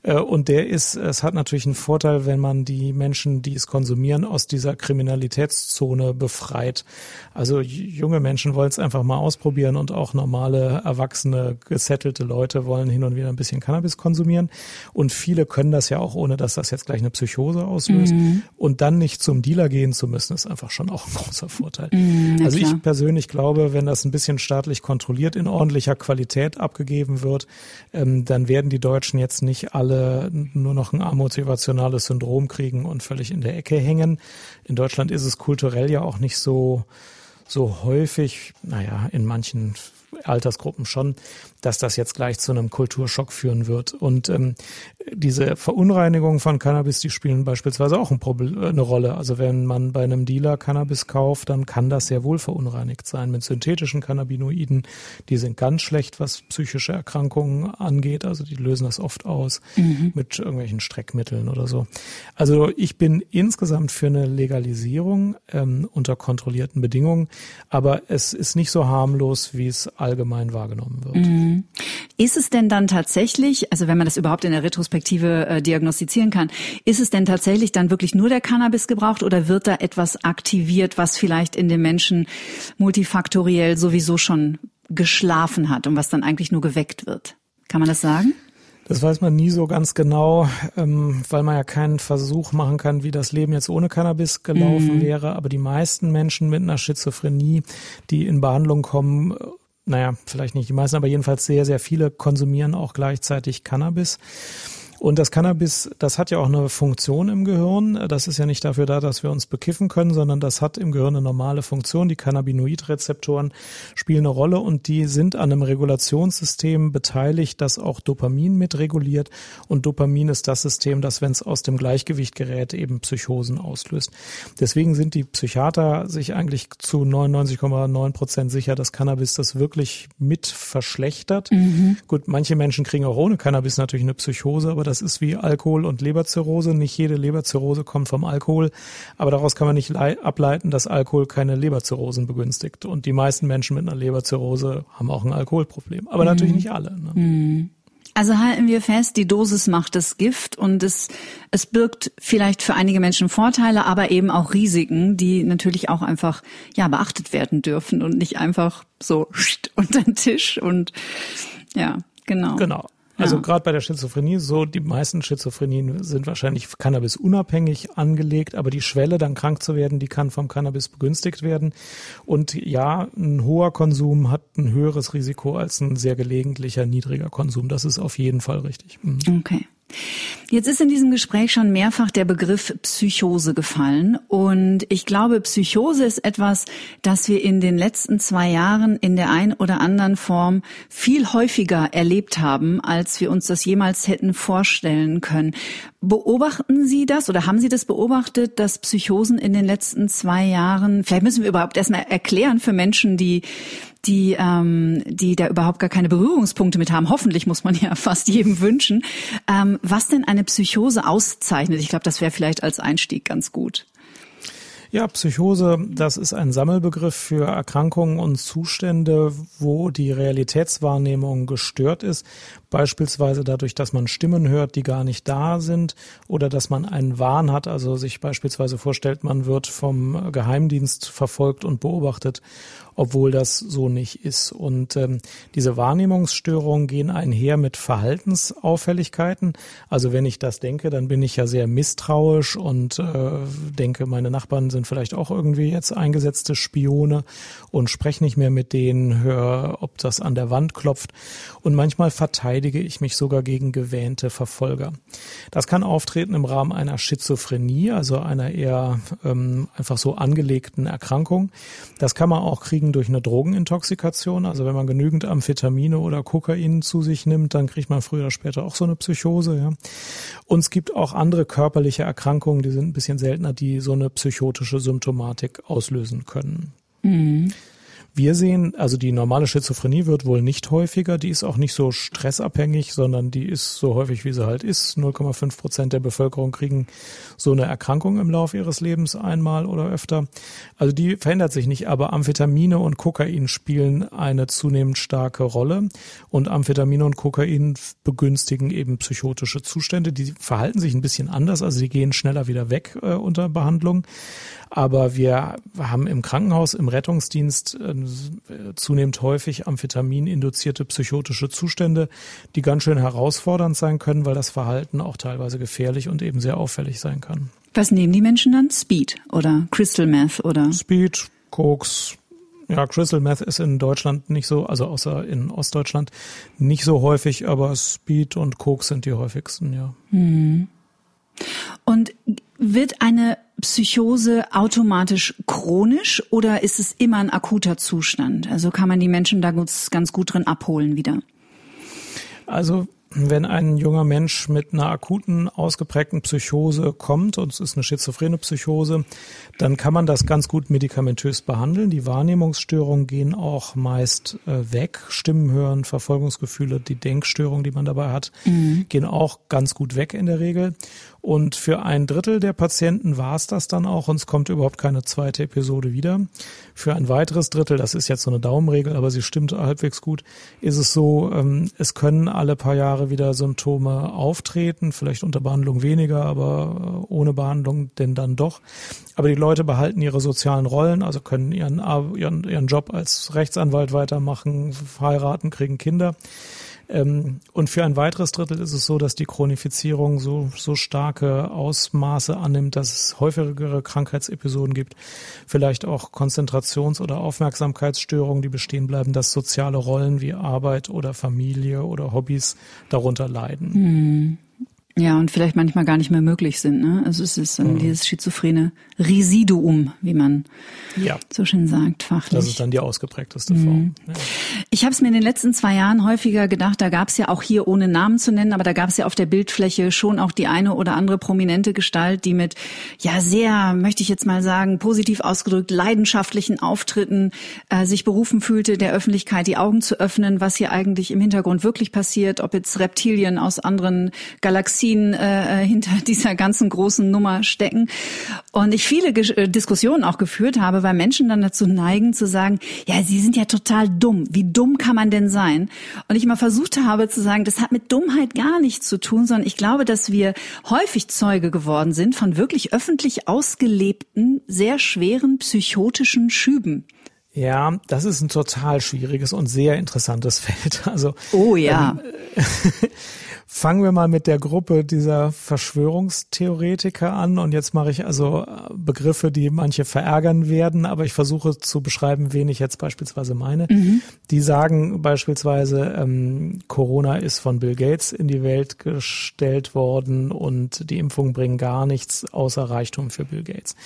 Äh, und der ist, es hat natürlich einen Vorteil, wenn man die Menschen, die es konsumieren, aus dieser Kriminalitätszone befreit. Also junge Menschen wollen es einfach mal ausprobieren und auch normale, erwachsene, gesettelte Leute wollen hin und wieder ein bisschen Cannabis konsumieren. Und viele können das ja auch, ohne dass das jetzt gleich eine Psychose auslöst. Mhm. Und dann nicht zum Dealer gehen zu müssen, ist einfach schon auch ein großer Vorteil. Mhm, also ich persönlich glaube, wenn das ein bisschen staatlich kontrolliert in ordentlicher Qualität abgegeben wird, ähm, dann werden die Deutschen jetzt nicht alle nur noch ein amotivationales Syndrom kriegen und völlig in der Ecke hängen. In Deutschland ist es kulturell ja auch nicht so so häufig, naja, in manchen Altersgruppen schon, dass das jetzt gleich zu einem Kulturschock führen wird. Und ähm, diese Verunreinigungen von Cannabis, die spielen beispielsweise auch ein Problem, eine Rolle. Also wenn man bei einem Dealer Cannabis kauft, dann kann das sehr wohl verunreinigt sein mit synthetischen Cannabinoiden. Die sind ganz schlecht, was psychische Erkrankungen angeht. Also die lösen das oft aus mhm. mit irgendwelchen Streckmitteln oder so. Also ich bin insgesamt für eine Legalisierung ähm, unter kontrollierten Bedingungen, aber es ist nicht so harmlos, wie es allgemein wahrgenommen wird. Mhm.
Mhm. Ist es denn dann tatsächlich, also wenn man das überhaupt in der Retrospektive äh, diagnostizieren kann, ist es denn tatsächlich dann wirklich nur der Cannabis gebraucht oder wird da etwas aktiviert, was vielleicht in den Menschen multifaktoriell sowieso schon geschlafen hat und was dann eigentlich nur geweckt wird? Kann man das sagen?
Das weiß man nie so ganz genau, ähm, weil man ja keinen Versuch machen kann, wie das Leben jetzt ohne Cannabis gelaufen mhm. wäre. Aber die meisten Menschen mit einer Schizophrenie, die in Behandlung kommen, naja, vielleicht nicht die meisten, aber jedenfalls sehr, sehr viele konsumieren auch gleichzeitig Cannabis. Und das Cannabis, das hat ja auch eine Funktion im Gehirn. Das ist ja nicht dafür da, dass wir uns bekiffen können, sondern das hat im Gehirn eine normale Funktion. Die Cannabinoidrezeptoren spielen eine Rolle und die sind an einem Regulationssystem beteiligt, das auch Dopamin mitreguliert. Und Dopamin ist das System, das, wenn es aus dem Gleichgewicht gerät, eben Psychosen auslöst. Deswegen sind die Psychiater sich eigentlich zu 99,9 Prozent sicher, dass Cannabis das wirklich mit verschlechtert. Mhm. Gut, manche Menschen kriegen auch ohne Cannabis natürlich eine Psychose, aber das ist wie Alkohol und Leberzirrhose. Nicht jede Leberzirrhose kommt vom Alkohol, aber daraus kann man nicht ableiten, dass Alkohol keine Leberzirrhosen begünstigt. Und die meisten Menschen mit einer Leberzirrhose haben auch ein Alkoholproblem, aber mhm. natürlich nicht alle. Ne? Mhm.
Also halten wir fest, die Dosis macht das Gift und es, es birgt vielleicht für einige Menschen Vorteile, aber eben auch Risiken, die natürlich auch einfach ja beachtet werden dürfen und nicht einfach so unter den Tisch und ja, genau.
Genau. Also ja. gerade bei der Schizophrenie, so die meisten Schizophrenien sind wahrscheinlich Cannabis unabhängig angelegt, aber die Schwelle, dann krank zu werden, die kann vom Cannabis begünstigt werden. Und ja, ein hoher Konsum hat ein höheres Risiko als ein sehr gelegentlicher niedriger Konsum. Das ist auf jeden Fall richtig.
Mhm. Okay. Jetzt ist in diesem Gespräch schon mehrfach der Begriff Psychose gefallen. Und ich glaube, Psychose ist etwas, das wir in den letzten zwei Jahren in der ein oder anderen Form viel häufiger erlebt haben, als wir uns das jemals hätten vorstellen können. Beobachten Sie das oder haben Sie das beobachtet, dass Psychosen in den letzten zwei Jahren, vielleicht müssen wir überhaupt erstmal erklären für Menschen, die die, ähm, die da überhaupt gar keine Berührungspunkte mit haben. Hoffentlich muss man ja fast jedem wünschen. Ähm, was denn eine Psychose auszeichnet? Ich glaube, das wäre vielleicht als Einstieg ganz gut.
Ja, Psychose, das ist ein Sammelbegriff für Erkrankungen und Zustände, wo die Realitätswahrnehmung gestört ist, beispielsweise dadurch, dass man Stimmen hört, die gar nicht da sind, oder dass man einen Wahn hat, also sich beispielsweise vorstellt, man wird vom Geheimdienst verfolgt und beobachtet obwohl das so nicht ist. Und ähm, diese Wahrnehmungsstörungen gehen einher mit Verhaltensauffälligkeiten. Also wenn ich das denke, dann bin ich ja sehr misstrauisch und äh, denke, meine Nachbarn sind vielleicht auch irgendwie jetzt eingesetzte Spione und spreche nicht mehr mit denen, höre, ob das an der Wand klopft. Und manchmal verteidige ich mich sogar gegen gewähnte Verfolger. Das kann auftreten im Rahmen einer Schizophrenie, also einer eher ähm, einfach so angelegten Erkrankung. Das kann man auch kriegen kriegen durch eine Drogenintoxikation. Also wenn man genügend Amphetamine oder Kokain zu sich nimmt, dann kriegt man früher oder später auch so eine Psychose. Ja. Und es gibt auch andere körperliche Erkrankungen, die sind ein bisschen seltener, die so eine psychotische Symptomatik auslösen können. Mhm. Wir sehen, also die normale Schizophrenie wird wohl nicht häufiger, die ist auch nicht so stressabhängig, sondern die ist so häufig, wie sie halt ist. 0,5 Prozent der Bevölkerung kriegen so eine Erkrankung im Laufe ihres Lebens einmal oder öfter. Also die verändert sich nicht, aber Amphetamine und Kokain spielen eine zunehmend starke Rolle und Amphetamine und Kokain begünstigen eben psychotische Zustände. Die verhalten sich ein bisschen anders, also die gehen schneller wieder weg äh, unter Behandlung. Aber wir haben im Krankenhaus, im Rettungsdienst äh, zunehmend häufig Amphetamin-induzierte psychotische Zustände, die ganz schön herausfordernd sein können, weil das Verhalten auch teilweise gefährlich und eben sehr auffällig sein kann.
Was nehmen die Menschen dann? Speed oder Crystal Meth oder?
Speed, Koks, ja, Crystal Meth ist in Deutschland nicht so, also außer in Ostdeutschland nicht so häufig, aber Speed und Koks sind die häufigsten, ja. Hm.
Und wird eine Psychose automatisch chronisch oder ist es immer ein akuter Zustand? Also kann man die Menschen da ganz, gut drin abholen wieder?
Also wenn ein junger Mensch mit einer akuten, ausgeprägten Psychose kommt, und es ist eine schizophrene Psychose, dann kann man das ganz gut medikamentös behandeln. Die Wahrnehmungsstörungen gehen auch meist äh, weg. Stimmen hören, Verfolgungsgefühle, die Denkstörungen, die man dabei hat, mhm. gehen auch ganz gut weg in der Regel. Und für ein Drittel der Patienten war es das dann auch und es kommt überhaupt keine zweite Episode wieder. Für ein weiteres Drittel, das ist jetzt so eine Daumenregel, aber sie stimmt halbwegs gut, ist es so, ähm, es können alle paar Jahre wieder Symptome auftreten, vielleicht unter Behandlung weniger, aber äh, ohne Behandlung denn dann doch. Aber die Leute behalten ihre sozialen Rollen, also können ihren, ihren, ihren Job als Rechtsanwalt weitermachen, heiraten, kriegen Kinder. Ähm, und für ein weiteres Drittel ist es so, dass die Chronifizierung so, so starke Ausmaße annimmt, dass es häufigere Krankheitsepisoden gibt, vielleicht auch Konzentrations- oder Aufmerksamkeitsstörungen, die bestehen bleiben, dass soziale Rollen wie Arbeit oder Familie oder Hobbys darunter leiden.
Hm. Ja, und vielleicht manchmal gar nicht mehr möglich sind. Ne? Also es ist dann mhm. dieses schizophrene Residuum, wie man ja. so schön sagt, fachlich.
Das ist dann die ausgeprägteste Form. Mhm.
Ja. Ich habe es mir in den letzten zwei Jahren häufiger gedacht, da gab es ja auch hier, ohne Namen zu nennen, aber da gab es ja auf der Bildfläche schon auch die eine oder andere prominente Gestalt, die mit, ja sehr, möchte ich jetzt mal sagen, positiv ausgedrückt, leidenschaftlichen Auftritten äh, sich berufen fühlte, der Öffentlichkeit die Augen zu öffnen, was hier eigentlich im Hintergrund wirklich passiert, ob jetzt Reptilien aus anderen Galaxien Magazin äh, äh, hinter dieser ganzen großen Nummer stecken. Und ich viele Ges äh, Diskussionen auch geführt habe, weil Menschen dann dazu neigen zu sagen, ja, sie sind ja total dumm. Wie dumm kann man denn sein? Und ich mal versucht habe zu sagen, das hat mit Dummheit gar nichts zu tun, sondern ich glaube, dass wir häufig Zeuge geworden sind von wirklich öffentlich ausgelebten, sehr schweren psychotischen Schüben.
Ja, das ist ein total schwieriges und sehr interessantes Feld. Also
oh ja. Ähm,
Fangen wir mal mit der Gruppe dieser Verschwörungstheoretiker an. Und jetzt mache ich also äh, Begriffe, die manche verärgern werden, aber ich versuche zu beschreiben, wen ich jetzt beispielsweise meine. Mhm. Die sagen beispielsweise, ähm, Corona ist von Bill Gates in die Welt gestellt worden und die Impfungen bringen gar nichts außer Reichtum für Bill Gates.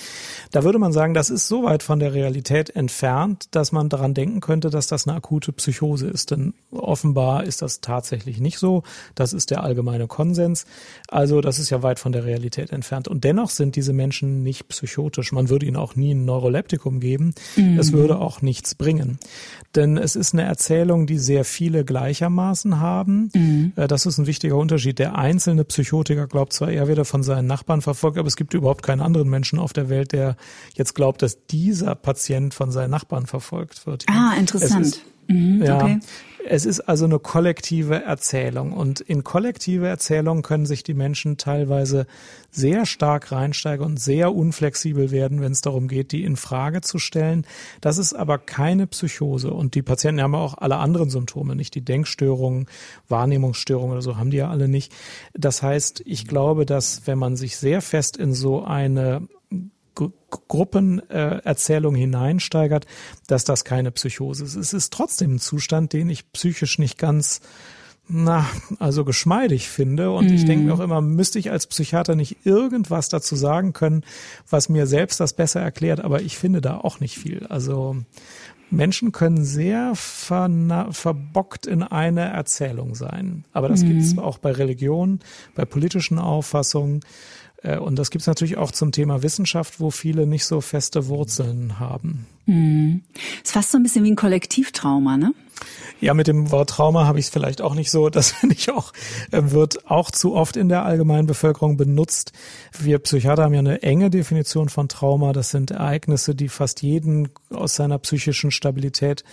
Da würde man sagen, das ist so weit von der Realität entfernt, dass man daran denken könnte, dass das eine akute Psychose ist. Denn offenbar ist das tatsächlich nicht so. Das ist der allgemeine Konsens. Also das ist ja weit von der Realität entfernt. Und dennoch sind diese Menschen nicht psychotisch. Man würde ihnen auch nie ein Neuroleptikum geben. Mhm. Es würde auch nichts bringen. Denn es ist eine Erzählung, die sehr viele gleichermaßen haben. Mhm. Äh, das ist ein wichtiger Unterschied. Der einzelne Psychotiker glaubt zwar, er werde von seinen Nachbarn verfolgt, aber es gibt überhaupt keinen anderen Menschen auf der Welt, der jetzt glaubt, dass dieser Patient von seinen Nachbarn verfolgt wird.
Ah, interessant.
Mhm, ja, okay. Es ist also eine kollektive Erzählung und in kollektive Erzählungen können sich die Menschen teilweise sehr stark reinsteigen und sehr unflexibel werden, wenn es darum geht, die in Frage zu stellen. Das ist aber keine Psychose und die Patienten haben auch alle anderen Symptome, nicht die Denkstörungen, Wahrnehmungsstörungen oder so haben die ja alle nicht. Das heißt, ich glaube, dass wenn man sich sehr fest in so eine Gruppenerzählung äh, hineinsteigert, dass das keine Psychose ist. Es ist trotzdem ein Zustand, den ich psychisch nicht ganz na, also geschmeidig finde. Und mhm. ich denke mir auch immer, müsste ich als Psychiater nicht irgendwas dazu sagen können, was mir selbst das besser erklärt, aber ich finde da auch nicht viel. Also Menschen können sehr verbockt in eine Erzählung sein. Aber das mhm. gibt es auch bei Religion, bei politischen Auffassungen. Äh, und das gibt es natürlich auch zum Thema Wissenschaft, wo viele nicht so feste Wurzeln haben.
Hm. Ist fast so ein bisschen wie ein Kollektivtrauma, ne?
Ja, mit dem Wort Trauma habe ich es vielleicht auch nicht so. Das finde ich auch, äh, wird auch zu oft in der allgemeinen Bevölkerung benutzt. Wir Psychiater haben ja eine enge Definition von Trauma. Das sind Ereignisse, die fast jeden aus seiner psychischen Stabilität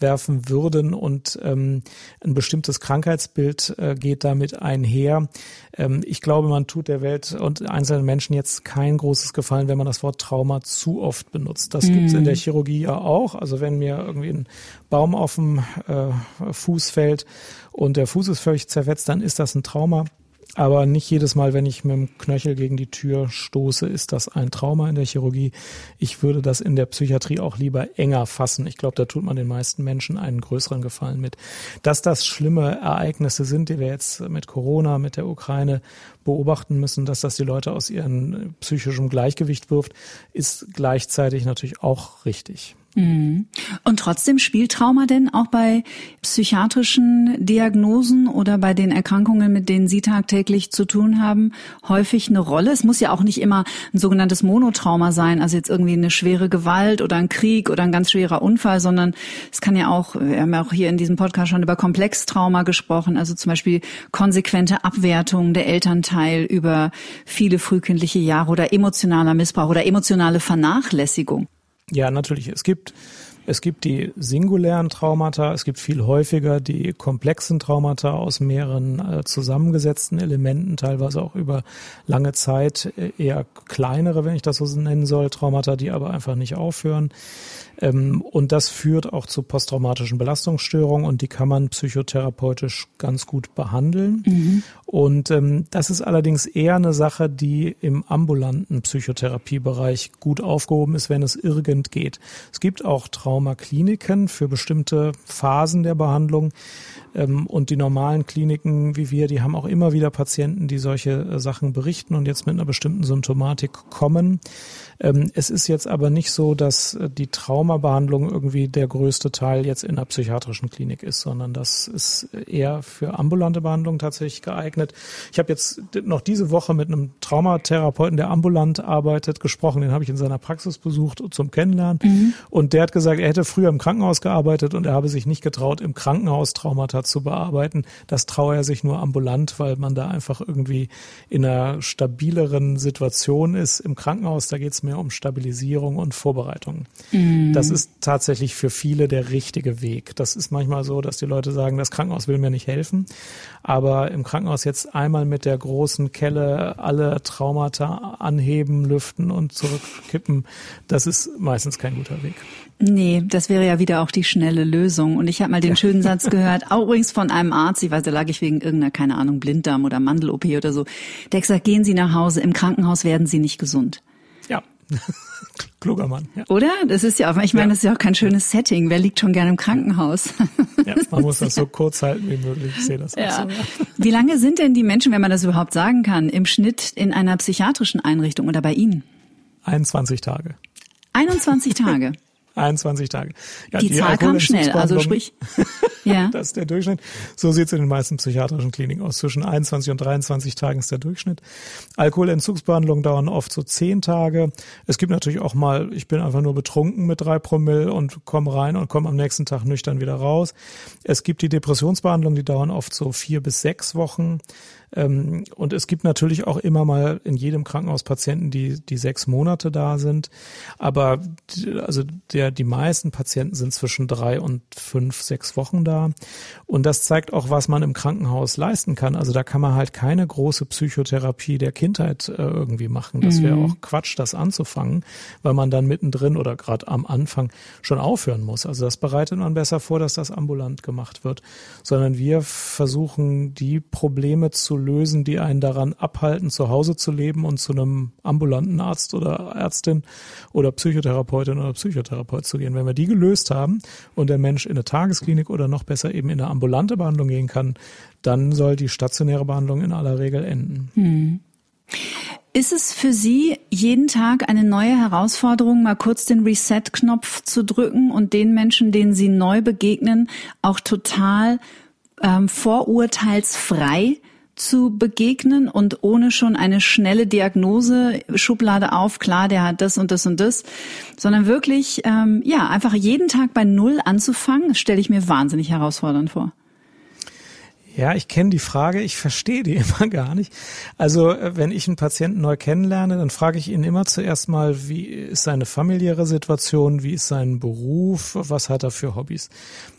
werfen würden. Und ähm, ein bestimmtes Krankheitsbild äh, geht damit einher. Ähm, ich glaube, man tut der Welt und einzelnen Menschen jetzt kein großes Gefallen, wenn man das Wort Trauma zu oft benutzt. Das mhm. gibt es in der Chirurgie ja auch. Also wenn mir irgendwie ein Baum auf dem äh, Fuß fällt und der Fuß ist völlig zerfetzt, dann ist das ein Trauma. Aber nicht jedes Mal, wenn ich mit dem Knöchel gegen die Tür stoße, ist das ein Trauma in der Chirurgie. Ich würde das in der Psychiatrie auch lieber enger fassen. Ich glaube, da tut man den meisten Menschen einen größeren Gefallen mit. Dass das schlimme Ereignisse sind, die wir jetzt mit Corona, mit der Ukraine beobachten müssen, dass das die Leute aus ihrem psychischen Gleichgewicht wirft, ist gleichzeitig natürlich auch richtig.
Mhm. Und trotzdem spielt Trauma denn auch bei psychiatrischen Diagnosen oder bei den Erkrankungen, mit denen Sie tagtäglich zu tun haben, häufig eine Rolle? Es muss ja auch nicht immer ein sogenanntes Monotrauma sein, also jetzt irgendwie eine schwere Gewalt oder ein Krieg oder ein ganz schwerer Unfall, sondern es kann ja auch, wir haben ja auch hier in diesem Podcast schon über Komplextrauma gesprochen, also zum Beispiel konsequente Abwertung der Elternteil über viele frühkindliche Jahre oder emotionaler Missbrauch oder emotionale Vernachlässigung.
Ja, natürlich. Es gibt es gibt die singulären Traumata, es gibt viel häufiger die komplexen Traumata aus mehreren äh, zusammengesetzten Elementen, teilweise auch über lange Zeit äh, eher kleinere, wenn ich das so nennen soll, Traumata, die aber einfach nicht aufhören. Ähm, und das führt auch zu posttraumatischen Belastungsstörungen und die kann man psychotherapeutisch ganz gut behandeln. Mhm. Und ähm, das ist allerdings eher eine Sache, die im ambulanten Psychotherapiebereich gut aufgehoben ist, wenn es irgend geht. Es gibt auch Traumakliniken für bestimmte Phasen der Behandlung. Ähm, und die normalen Kliniken wie wir, die haben auch immer wieder Patienten, die solche äh, Sachen berichten und jetzt mit einer bestimmten Symptomatik kommen. Ähm, es ist jetzt aber nicht so, dass äh, die Traumabehandlung irgendwie der größte Teil jetzt in einer psychiatrischen Klinik ist, sondern das ist eher für ambulante Behandlung tatsächlich geeignet. Ich habe jetzt noch diese Woche mit einem Traumatherapeuten, der ambulant arbeitet, gesprochen. Den habe ich in seiner Praxis besucht zum Kennenlernen. Mhm. Und der hat gesagt, er hätte früher im Krankenhaus gearbeitet und er habe sich nicht getraut, im Krankenhaus Traumata zu bearbeiten. Das traue er sich nur ambulant, weil man da einfach irgendwie in einer stabileren Situation ist. Im Krankenhaus, da geht es mehr um Stabilisierung und Vorbereitung. Mm. Das ist tatsächlich für viele der richtige Weg. Das ist manchmal so, dass die Leute sagen, das Krankenhaus will mir nicht helfen. Aber im Krankenhaus jetzt einmal mit der großen Kelle alle Traumata anheben, lüften und zurückkippen, das ist meistens kein guter Weg.
Nee, das wäre ja wieder auch die schnelle Lösung. Und ich habe mal den schönen Satz gehört, auch übrigens von einem Arzt, ich weiß, da lag ich wegen irgendeiner, keine Ahnung, Blinddarm oder Mandel-OP oder so, der hat gesagt, gehen Sie nach Hause, im Krankenhaus werden Sie nicht gesund.
Kluger Mann. Ja.
Oder? Das ist ja auch, ich meine, ja. das ist ja auch kein schönes Setting. Wer liegt schon gerne im Krankenhaus?
Ja, man muss das so kurz halten wie möglich. Ich sehe das ja. auch so.
Wie lange sind denn die Menschen, wenn man das überhaupt sagen kann, im Schnitt in einer psychiatrischen Einrichtung oder bei Ihnen?
21 Tage.
21 Tage.
21 Tage.
Ja, die, die Zahl kam schnell, also sprich.
ja. Das ist der Durchschnitt. So sieht es in den meisten psychiatrischen Kliniken aus. Zwischen 21 und 23 Tagen ist der Durchschnitt. Alkoholentzugsbehandlungen dauern oft so 10 Tage. Es gibt natürlich auch mal, ich bin einfach nur betrunken mit drei Promille und komme rein und komme am nächsten Tag nüchtern wieder raus. Es gibt die Depressionsbehandlungen, die dauern oft so vier bis sechs Wochen. Ähm, und es gibt natürlich auch immer mal in jedem Krankenhaus Patienten, die, die sechs Monate da sind. Aber also der, die meisten Patienten sind zwischen drei und fünf, sechs Wochen da. Und das zeigt auch, was man im Krankenhaus leisten kann. Also da kann man halt keine große Psychotherapie der Kindheit äh, irgendwie machen. Das wäre mhm. auch Quatsch, das anzufangen, weil man dann mittendrin oder gerade am Anfang schon aufhören muss. Also das bereitet man besser vor, dass das ambulant gemacht wird. Sondern wir versuchen, die Probleme zu lösen, die einen daran abhalten, zu Hause zu leben und zu einem ambulanten Arzt oder Ärztin oder Psychotherapeutin oder Psychotherapeut zu gehen. Wenn wir die gelöst haben und der Mensch in eine Tagesklinik oder noch besser eben in eine ambulante Behandlung gehen kann, dann soll die stationäre Behandlung in aller Regel enden. Hm.
Ist es für Sie jeden Tag eine neue Herausforderung, mal kurz den Reset-Knopf zu drücken und den Menschen, denen Sie neu begegnen, auch total ähm, vorurteilsfrei zu begegnen und ohne schon eine schnelle Diagnose, Schublade auf, klar, der hat das und das und das, sondern wirklich, ähm, ja, einfach jeden Tag bei Null anzufangen, stelle ich mir wahnsinnig herausfordernd vor.
Ja, ich kenne die Frage, ich verstehe die immer gar nicht. Also äh, wenn ich einen Patienten neu kennenlerne, dann frage ich ihn immer zuerst mal, wie ist seine familiäre Situation, wie ist sein Beruf, was hat er für Hobbys.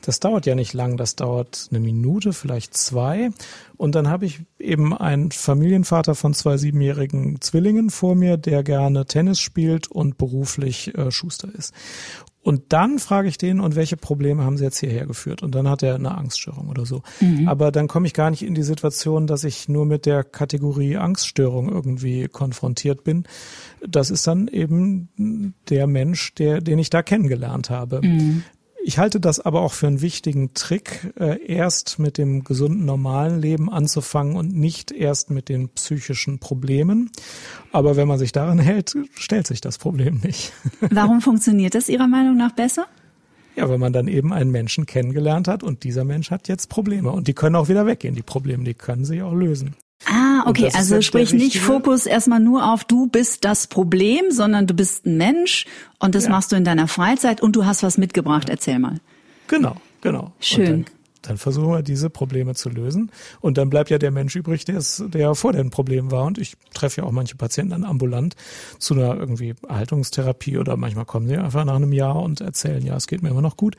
Das dauert ja nicht lang, das dauert eine Minute, vielleicht zwei. Und dann habe ich eben einen Familienvater von zwei siebenjährigen Zwillingen vor mir, der gerne Tennis spielt und beruflich äh, Schuster ist. Und dann frage ich den, und welche Probleme haben sie jetzt hierher geführt? Und dann hat er eine Angststörung oder so. Mhm. Aber dann komme ich gar nicht in die Situation, dass ich nur mit der Kategorie Angststörung irgendwie konfrontiert bin. Das ist dann eben der Mensch, der, den ich da kennengelernt habe. Mhm ich halte das aber auch für einen wichtigen Trick, äh, erst mit dem gesunden, normalen Leben anzufangen und nicht erst mit den psychischen Problemen. Aber wenn man sich daran hält, stellt sich das Problem nicht.
Warum funktioniert das Ihrer Meinung nach besser?
Ja, wenn man dann eben einen Menschen kennengelernt hat und dieser Mensch hat jetzt Probleme und die können auch wieder weggehen, die Probleme, die können sich auch lösen.
Ah, okay, also sprich nicht Fokus erstmal nur auf du bist das Problem, sondern du bist ein Mensch und das ja. machst du in deiner Freizeit und du hast was mitgebracht. Erzähl mal.
Genau, genau.
Schön
dann versuchen wir diese Probleme zu lösen. Und dann bleibt ja der Mensch übrig, der, ist, der vor den Problemen war. Und ich treffe ja auch manche Patienten dann ambulant zu einer irgendwie Erhaltungstherapie oder manchmal kommen sie einfach nach einem Jahr und erzählen, ja, es geht mir immer noch gut.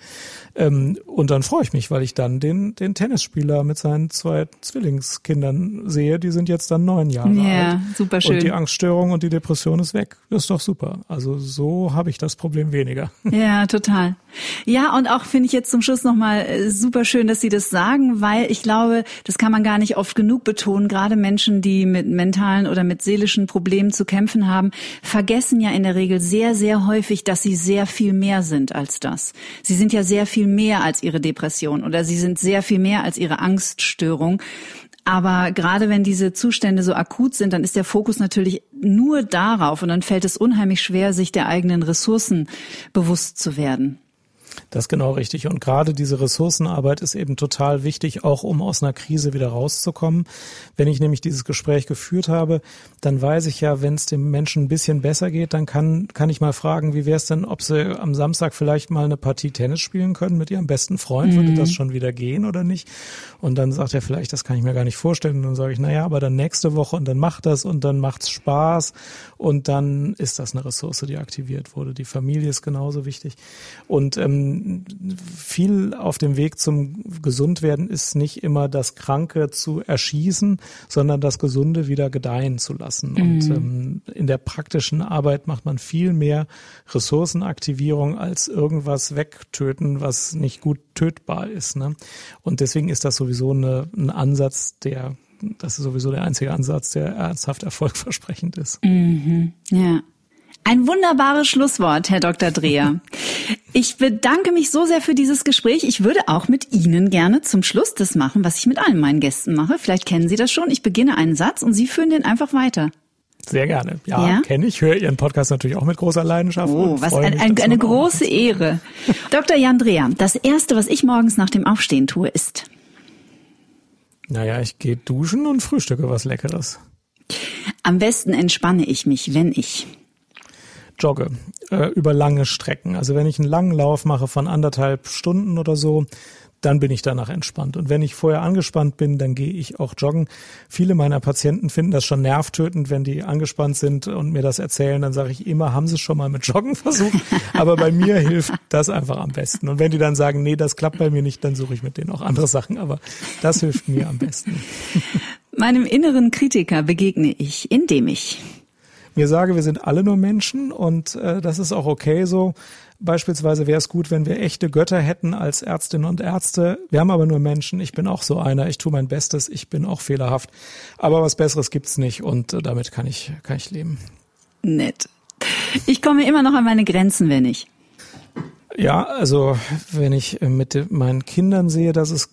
Ähm, und dann freue ich mich, weil ich dann den, den Tennisspieler mit seinen zwei Zwillingskindern sehe, die sind jetzt dann neun Jahre ja, alt.
super schön.
Und die Angststörung und die Depression ist weg. Das ist doch super. Also so habe ich das Problem weniger.
Ja, total. Ja, und auch finde ich jetzt zum Schluss nochmal äh, super schön, dass Sie das sagen, weil ich glaube, das kann man gar nicht oft genug betonen. Gerade Menschen, die mit mentalen oder mit seelischen Problemen zu kämpfen haben, vergessen ja in der Regel sehr, sehr häufig, dass sie sehr viel mehr sind als das. Sie sind ja sehr viel mehr als ihre Depression oder sie sind sehr viel mehr als ihre Angststörung. Aber gerade wenn diese Zustände so akut sind, dann ist der Fokus natürlich nur darauf und dann fällt es unheimlich schwer, sich der eigenen Ressourcen bewusst zu werden.
Das ist genau richtig. Und gerade diese Ressourcenarbeit ist eben total wichtig, auch um aus einer Krise wieder rauszukommen. Wenn ich nämlich dieses Gespräch geführt habe, dann weiß ich ja, wenn es dem Menschen ein bisschen besser geht, dann kann, kann ich mal fragen, wie wäre es denn, ob sie am Samstag vielleicht mal eine Partie Tennis spielen können mit ihrem besten Freund? Mhm. Würde das schon wieder gehen oder nicht? Und dann sagt er vielleicht, das kann ich mir gar nicht vorstellen. Und dann sage ich, naja, aber dann nächste Woche und dann macht das und dann macht's Spaß und dann ist das eine Ressource, die aktiviert wurde. Die Familie ist genauso wichtig. Und ähm, viel auf dem Weg zum Gesundwerden ist nicht immer das Kranke zu erschießen, sondern das Gesunde wieder gedeihen zu lassen. Mhm. Und ähm, in der praktischen Arbeit macht man viel mehr Ressourcenaktivierung als irgendwas wegtöten, was nicht gut tötbar ist. Ne? Und deswegen ist das sowieso eine, ein Ansatz, der das ist sowieso der einzige Ansatz, der ernsthaft erfolgversprechend ist.
Mhm. Ja. Ein wunderbares Schlusswort, Herr Dr. Dreher. Ich bedanke mich so sehr für dieses Gespräch. Ich würde auch mit Ihnen gerne zum Schluss das machen, was ich mit allen meinen Gästen mache. Vielleicht kennen Sie das schon. Ich beginne einen Satz und Sie führen den einfach weiter.
Sehr gerne. Ja, ja? kenne ich. Höre Ihren Podcast natürlich auch mit großer Leidenschaft.
Oh, was ein, ein, eine große Ehre. Dr. Jan Dreher, das Erste, was ich morgens nach dem Aufstehen tue, ist?
Naja, ich gehe duschen und frühstücke was Leckeres.
Am besten entspanne ich mich, wenn ich
jogge äh, über lange Strecken. Also wenn ich einen langen Lauf mache von anderthalb Stunden oder so, dann bin ich danach entspannt. Und wenn ich vorher angespannt bin, dann gehe ich auch joggen. Viele meiner Patienten finden das schon nervtötend, wenn die angespannt sind und mir das erzählen. Dann sage ich immer, haben Sie schon mal mit Joggen versucht? Aber bei mir hilft das einfach am besten. Und wenn die dann sagen, nee, das klappt bei mir nicht, dann suche ich mit denen auch andere Sachen. Aber das hilft mir am besten.
Meinem inneren Kritiker begegne ich, indem ich
mir sage, wir sind alle nur Menschen und äh, das ist auch okay so. Beispielsweise wäre es gut, wenn wir echte Götter hätten als Ärztinnen und Ärzte. Wir haben aber nur Menschen. Ich bin auch so einer. Ich tue mein Bestes. Ich bin auch fehlerhaft. Aber was Besseres gibt's nicht und äh, damit kann ich, kann ich leben.
Nett. Ich komme immer noch an meine Grenzen, wenn ich.
Ja, also wenn ich äh, mit meinen Kindern sehe, dass es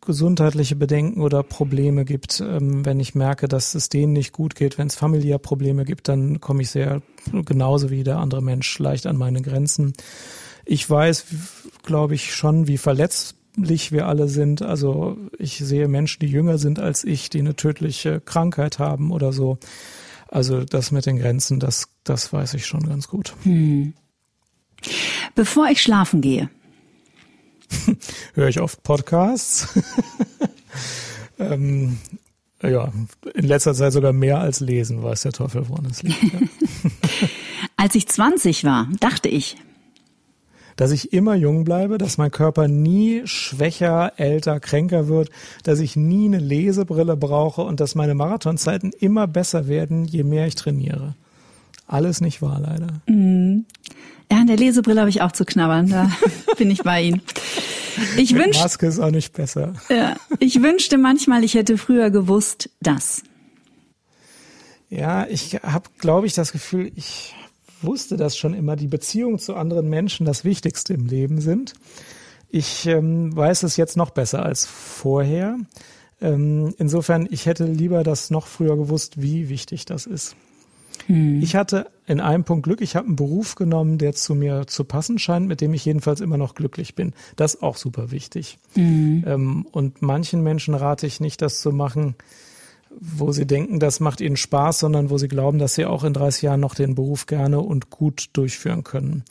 gesundheitliche Bedenken oder Probleme gibt, ähm, wenn ich merke, dass es denen nicht gut geht, wenn es familiär Probleme gibt, dann komme ich sehr genauso wie der andere Mensch leicht an meine Grenzen. Ich weiß, glaube ich, schon, wie verletzlich wir alle sind. Also ich sehe Menschen, die jünger sind als ich, die eine tödliche Krankheit haben oder so. Also das mit den Grenzen, das, das weiß ich schon ganz gut. Hm.
Bevor ich schlafen gehe,
höre ich oft Podcasts. ähm, ja, in letzter Zeit sogar mehr als lesen, weiß der Teufel, woran es liegt. Ja.
als ich 20 war, dachte ich,
dass ich immer jung bleibe, dass mein Körper nie schwächer, älter, kränker wird, dass ich nie eine Lesebrille brauche und dass meine Marathonzeiten immer besser werden, je mehr ich trainiere. Alles nicht wahr, leider.
Mhm. Ja, an der Lesebrille habe ich auch zu knabbern. Da bin ich bei Ihnen.
Ich wünschte, Maske ist auch nicht besser.
Ja, ich wünschte manchmal, ich hätte früher gewusst, dass.
Ja, ich habe, glaube ich, das Gefühl, ich wusste das schon immer, die Beziehung zu anderen Menschen das Wichtigste im Leben sind. Ich ähm, weiß es jetzt noch besser als vorher. Ähm, insofern, ich hätte lieber das noch früher gewusst, wie wichtig das ist. Hm. Ich hatte in einem Punkt Glück. Ich habe einen Beruf genommen, der zu mir zu passen scheint, mit dem ich jedenfalls immer noch glücklich bin. Das ist auch super wichtig. Hm. Ähm, und manchen Menschen rate ich nicht, das zu machen, wo sie denken, das macht ihnen Spaß, sondern wo sie glauben, dass sie auch in 30 Jahren noch den Beruf gerne und gut durchführen können.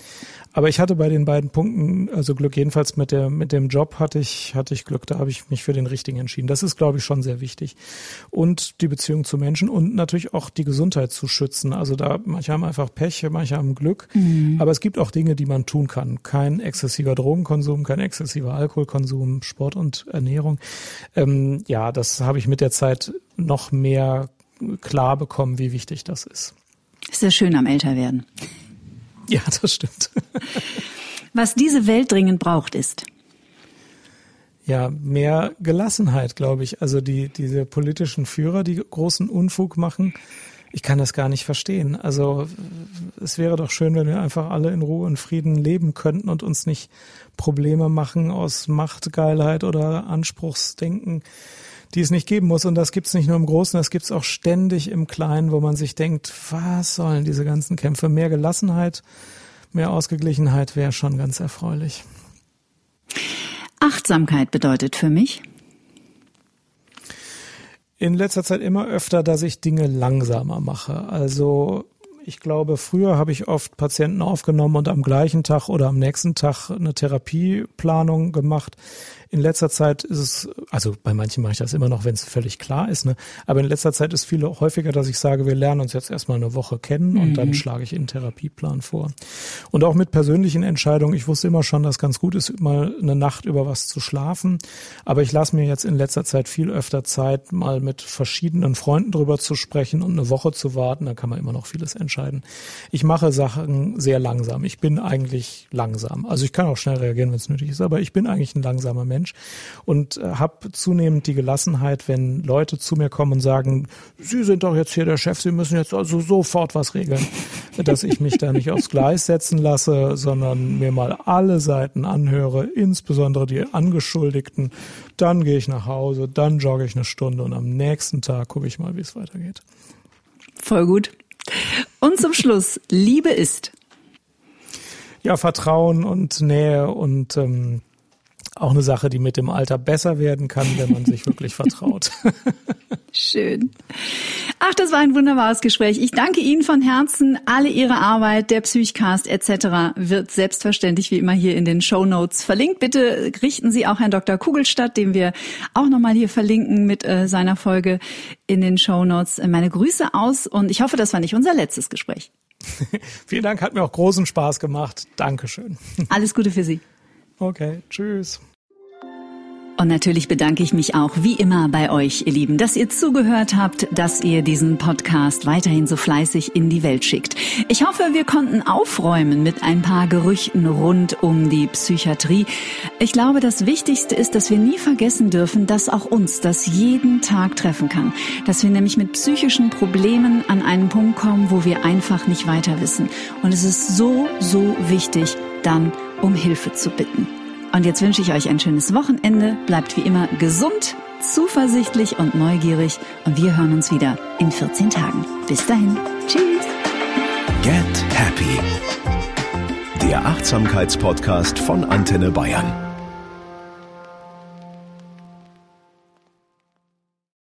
Aber ich hatte bei den beiden Punkten, also Glück jedenfalls mit der mit dem Job hatte ich hatte ich Glück, da habe ich mich für den richtigen entschieden. Das ist glaube ich schon sehr wichtig und die Beziehung zu Menschen und natürlich auch die Gesundheit zu schützen. Also da manche haben einfach Pech, manche haben Glück, mhm. aber es gibt auch Dinge, die man tun kann. Kein exzessiver Drogenkonsum, kein exzessiver Alkoholkonsum, Sport und Ernährung. Ähm, ja, das habe ich mit der Zeit noch mehr klar bekommen, wie wichtig das ist.
Ist ja schön am Älterwerden.
Ja, das stimmt.
Was diese Welt dringend braucht, ist
ja, mehr Gelassenheit, glaube ich. Also die, diese politischen Führer, die großen Unfug machen, ich kann das gar nicht verstehen. Also es wäre doch schön, wenn wir einfach alle in Ruhe und Frieden leben könnten und uns nicht Probleme machen aus Machtgeilheit oder Anspruchsdenken die es nicht geben muss. Und das gibt es nicht nur im Großen, das gibt es auch ständig im Kleinen, wo man sich denkt, was sollen diese ganzen Kämpfe? Mehr Gelassenheit, mehr Ausgeglichenheit wäre schon ganz erfreulich.
Achtsamkeit bedeutet für mich?
In letzter Zeit immer öfter, dass ich Dinge langsamer mache. Also ich glaube, früher habe ich oft Patienten aufgenommen und am gleichen Tag oder am nächsten Tag eine Therapieplanung gemacht. In letzter Zeit ist es, also bei manchen mache ich das immer noch, wenn es völlig klar ist, ne? aber in letzter Zeit ist viel häufiger, dass ich sage, wir lernen uns jetzt erstmal eine Woche kennen mhm. und dann mhm. schlage ich einen Therapieplan vor. Und auch mit persönlichen Entscheidungen. Ich wusste immer schon, dass ganz gut ist, mal eine Nacht über was zu schlafen. Aber ich lasse mir jetzt in letzter Zeit viel öfter Zeit, mal mit verschiedenen Freunden drüber zu sprechen und eine Woche zu warten. Da kann man immer noch vieles entscheiden. Ich mache Sachen sehr langsam. Ich bin eigentlich langsam. Also ich kann auch schnell reagieren, wenn es nötig ist, aber ich bin eigentlich ein langsamer Mensch. Mensch und äh, habe zunehmend die Gelassenheit, wenn Leute zu mir kommen und sagen, Sie sind doch jetzt hier der Chef, Sie müssen jetzt also sofort was regeln, dass ich mich da nicht aufs Gleis setzen lasse, sondern mir mal alle Seiten anhöre, insbesondere die Angeschuldigten. Dann gehe ich nach Hause, dann jogge ich eine Stunde und am nächsten Tag gucke ich mal, wie es weitergeht.
Voll gut. Und zum Schluss, Liebe ist.
Ja, Vertrauen und Nähe und ähm, auch eine Sache, die mit dem Alter besser werden kann, wenn man sich wirklich vertraut.
Schön. Ach, das war ein wunderbares Gespräch. Ich danke Ihnen von Herzen. Alle Ihre Arbeit, der Psychcast etc. wird selbstverständlich wie immer hier in den Show Notes verlinkt. Bitte richten Sie auch Herrn Dr. Kugelstadt, den wir auch nochmal hier verlinken mit äh, seiner Folge in den Show Notes, äh, meine Grüße aus und ich hoffe, das war nicht unser letztes Gespräch.
Vielen Dank, hat mir auch großen Spaß gemacht. Dankeschön.
Alles Gute für Sie.
Okay, tschüss.
Und natürlich bedanke ich mich auch wie immer bei euch, ihr Lieben, dass ihr zugehört habt, dass ihr diesen Podcast weiterhin so fleißig in die Welt schickt. Ich hoffe, wir konnten aufräumen mit ein paar Gerüchten rund um die Psychiatrie. Ich glaube, das Wichtigste ist, dass wir nie vergessen dürfen, dass auch uns das jeden Tag treffen kann. Dass wir nämlich mit psychischen Problemen an einen Punkt kommen, wo wir einfach nicht weiter wissen. Und es ist so, so wichtig, dann um Hilfe zu bitten. Und jetzt wünsche ich euch ein schönes Wochenende. Bleibt wie immer gesund, zuversichtlich und neugierig. Und wir hören uns wieder in 14 Tagen. Bis dahin. Tschüss.
Get Happy. Der Achtsamkeitspodcast von Antenne Bayern.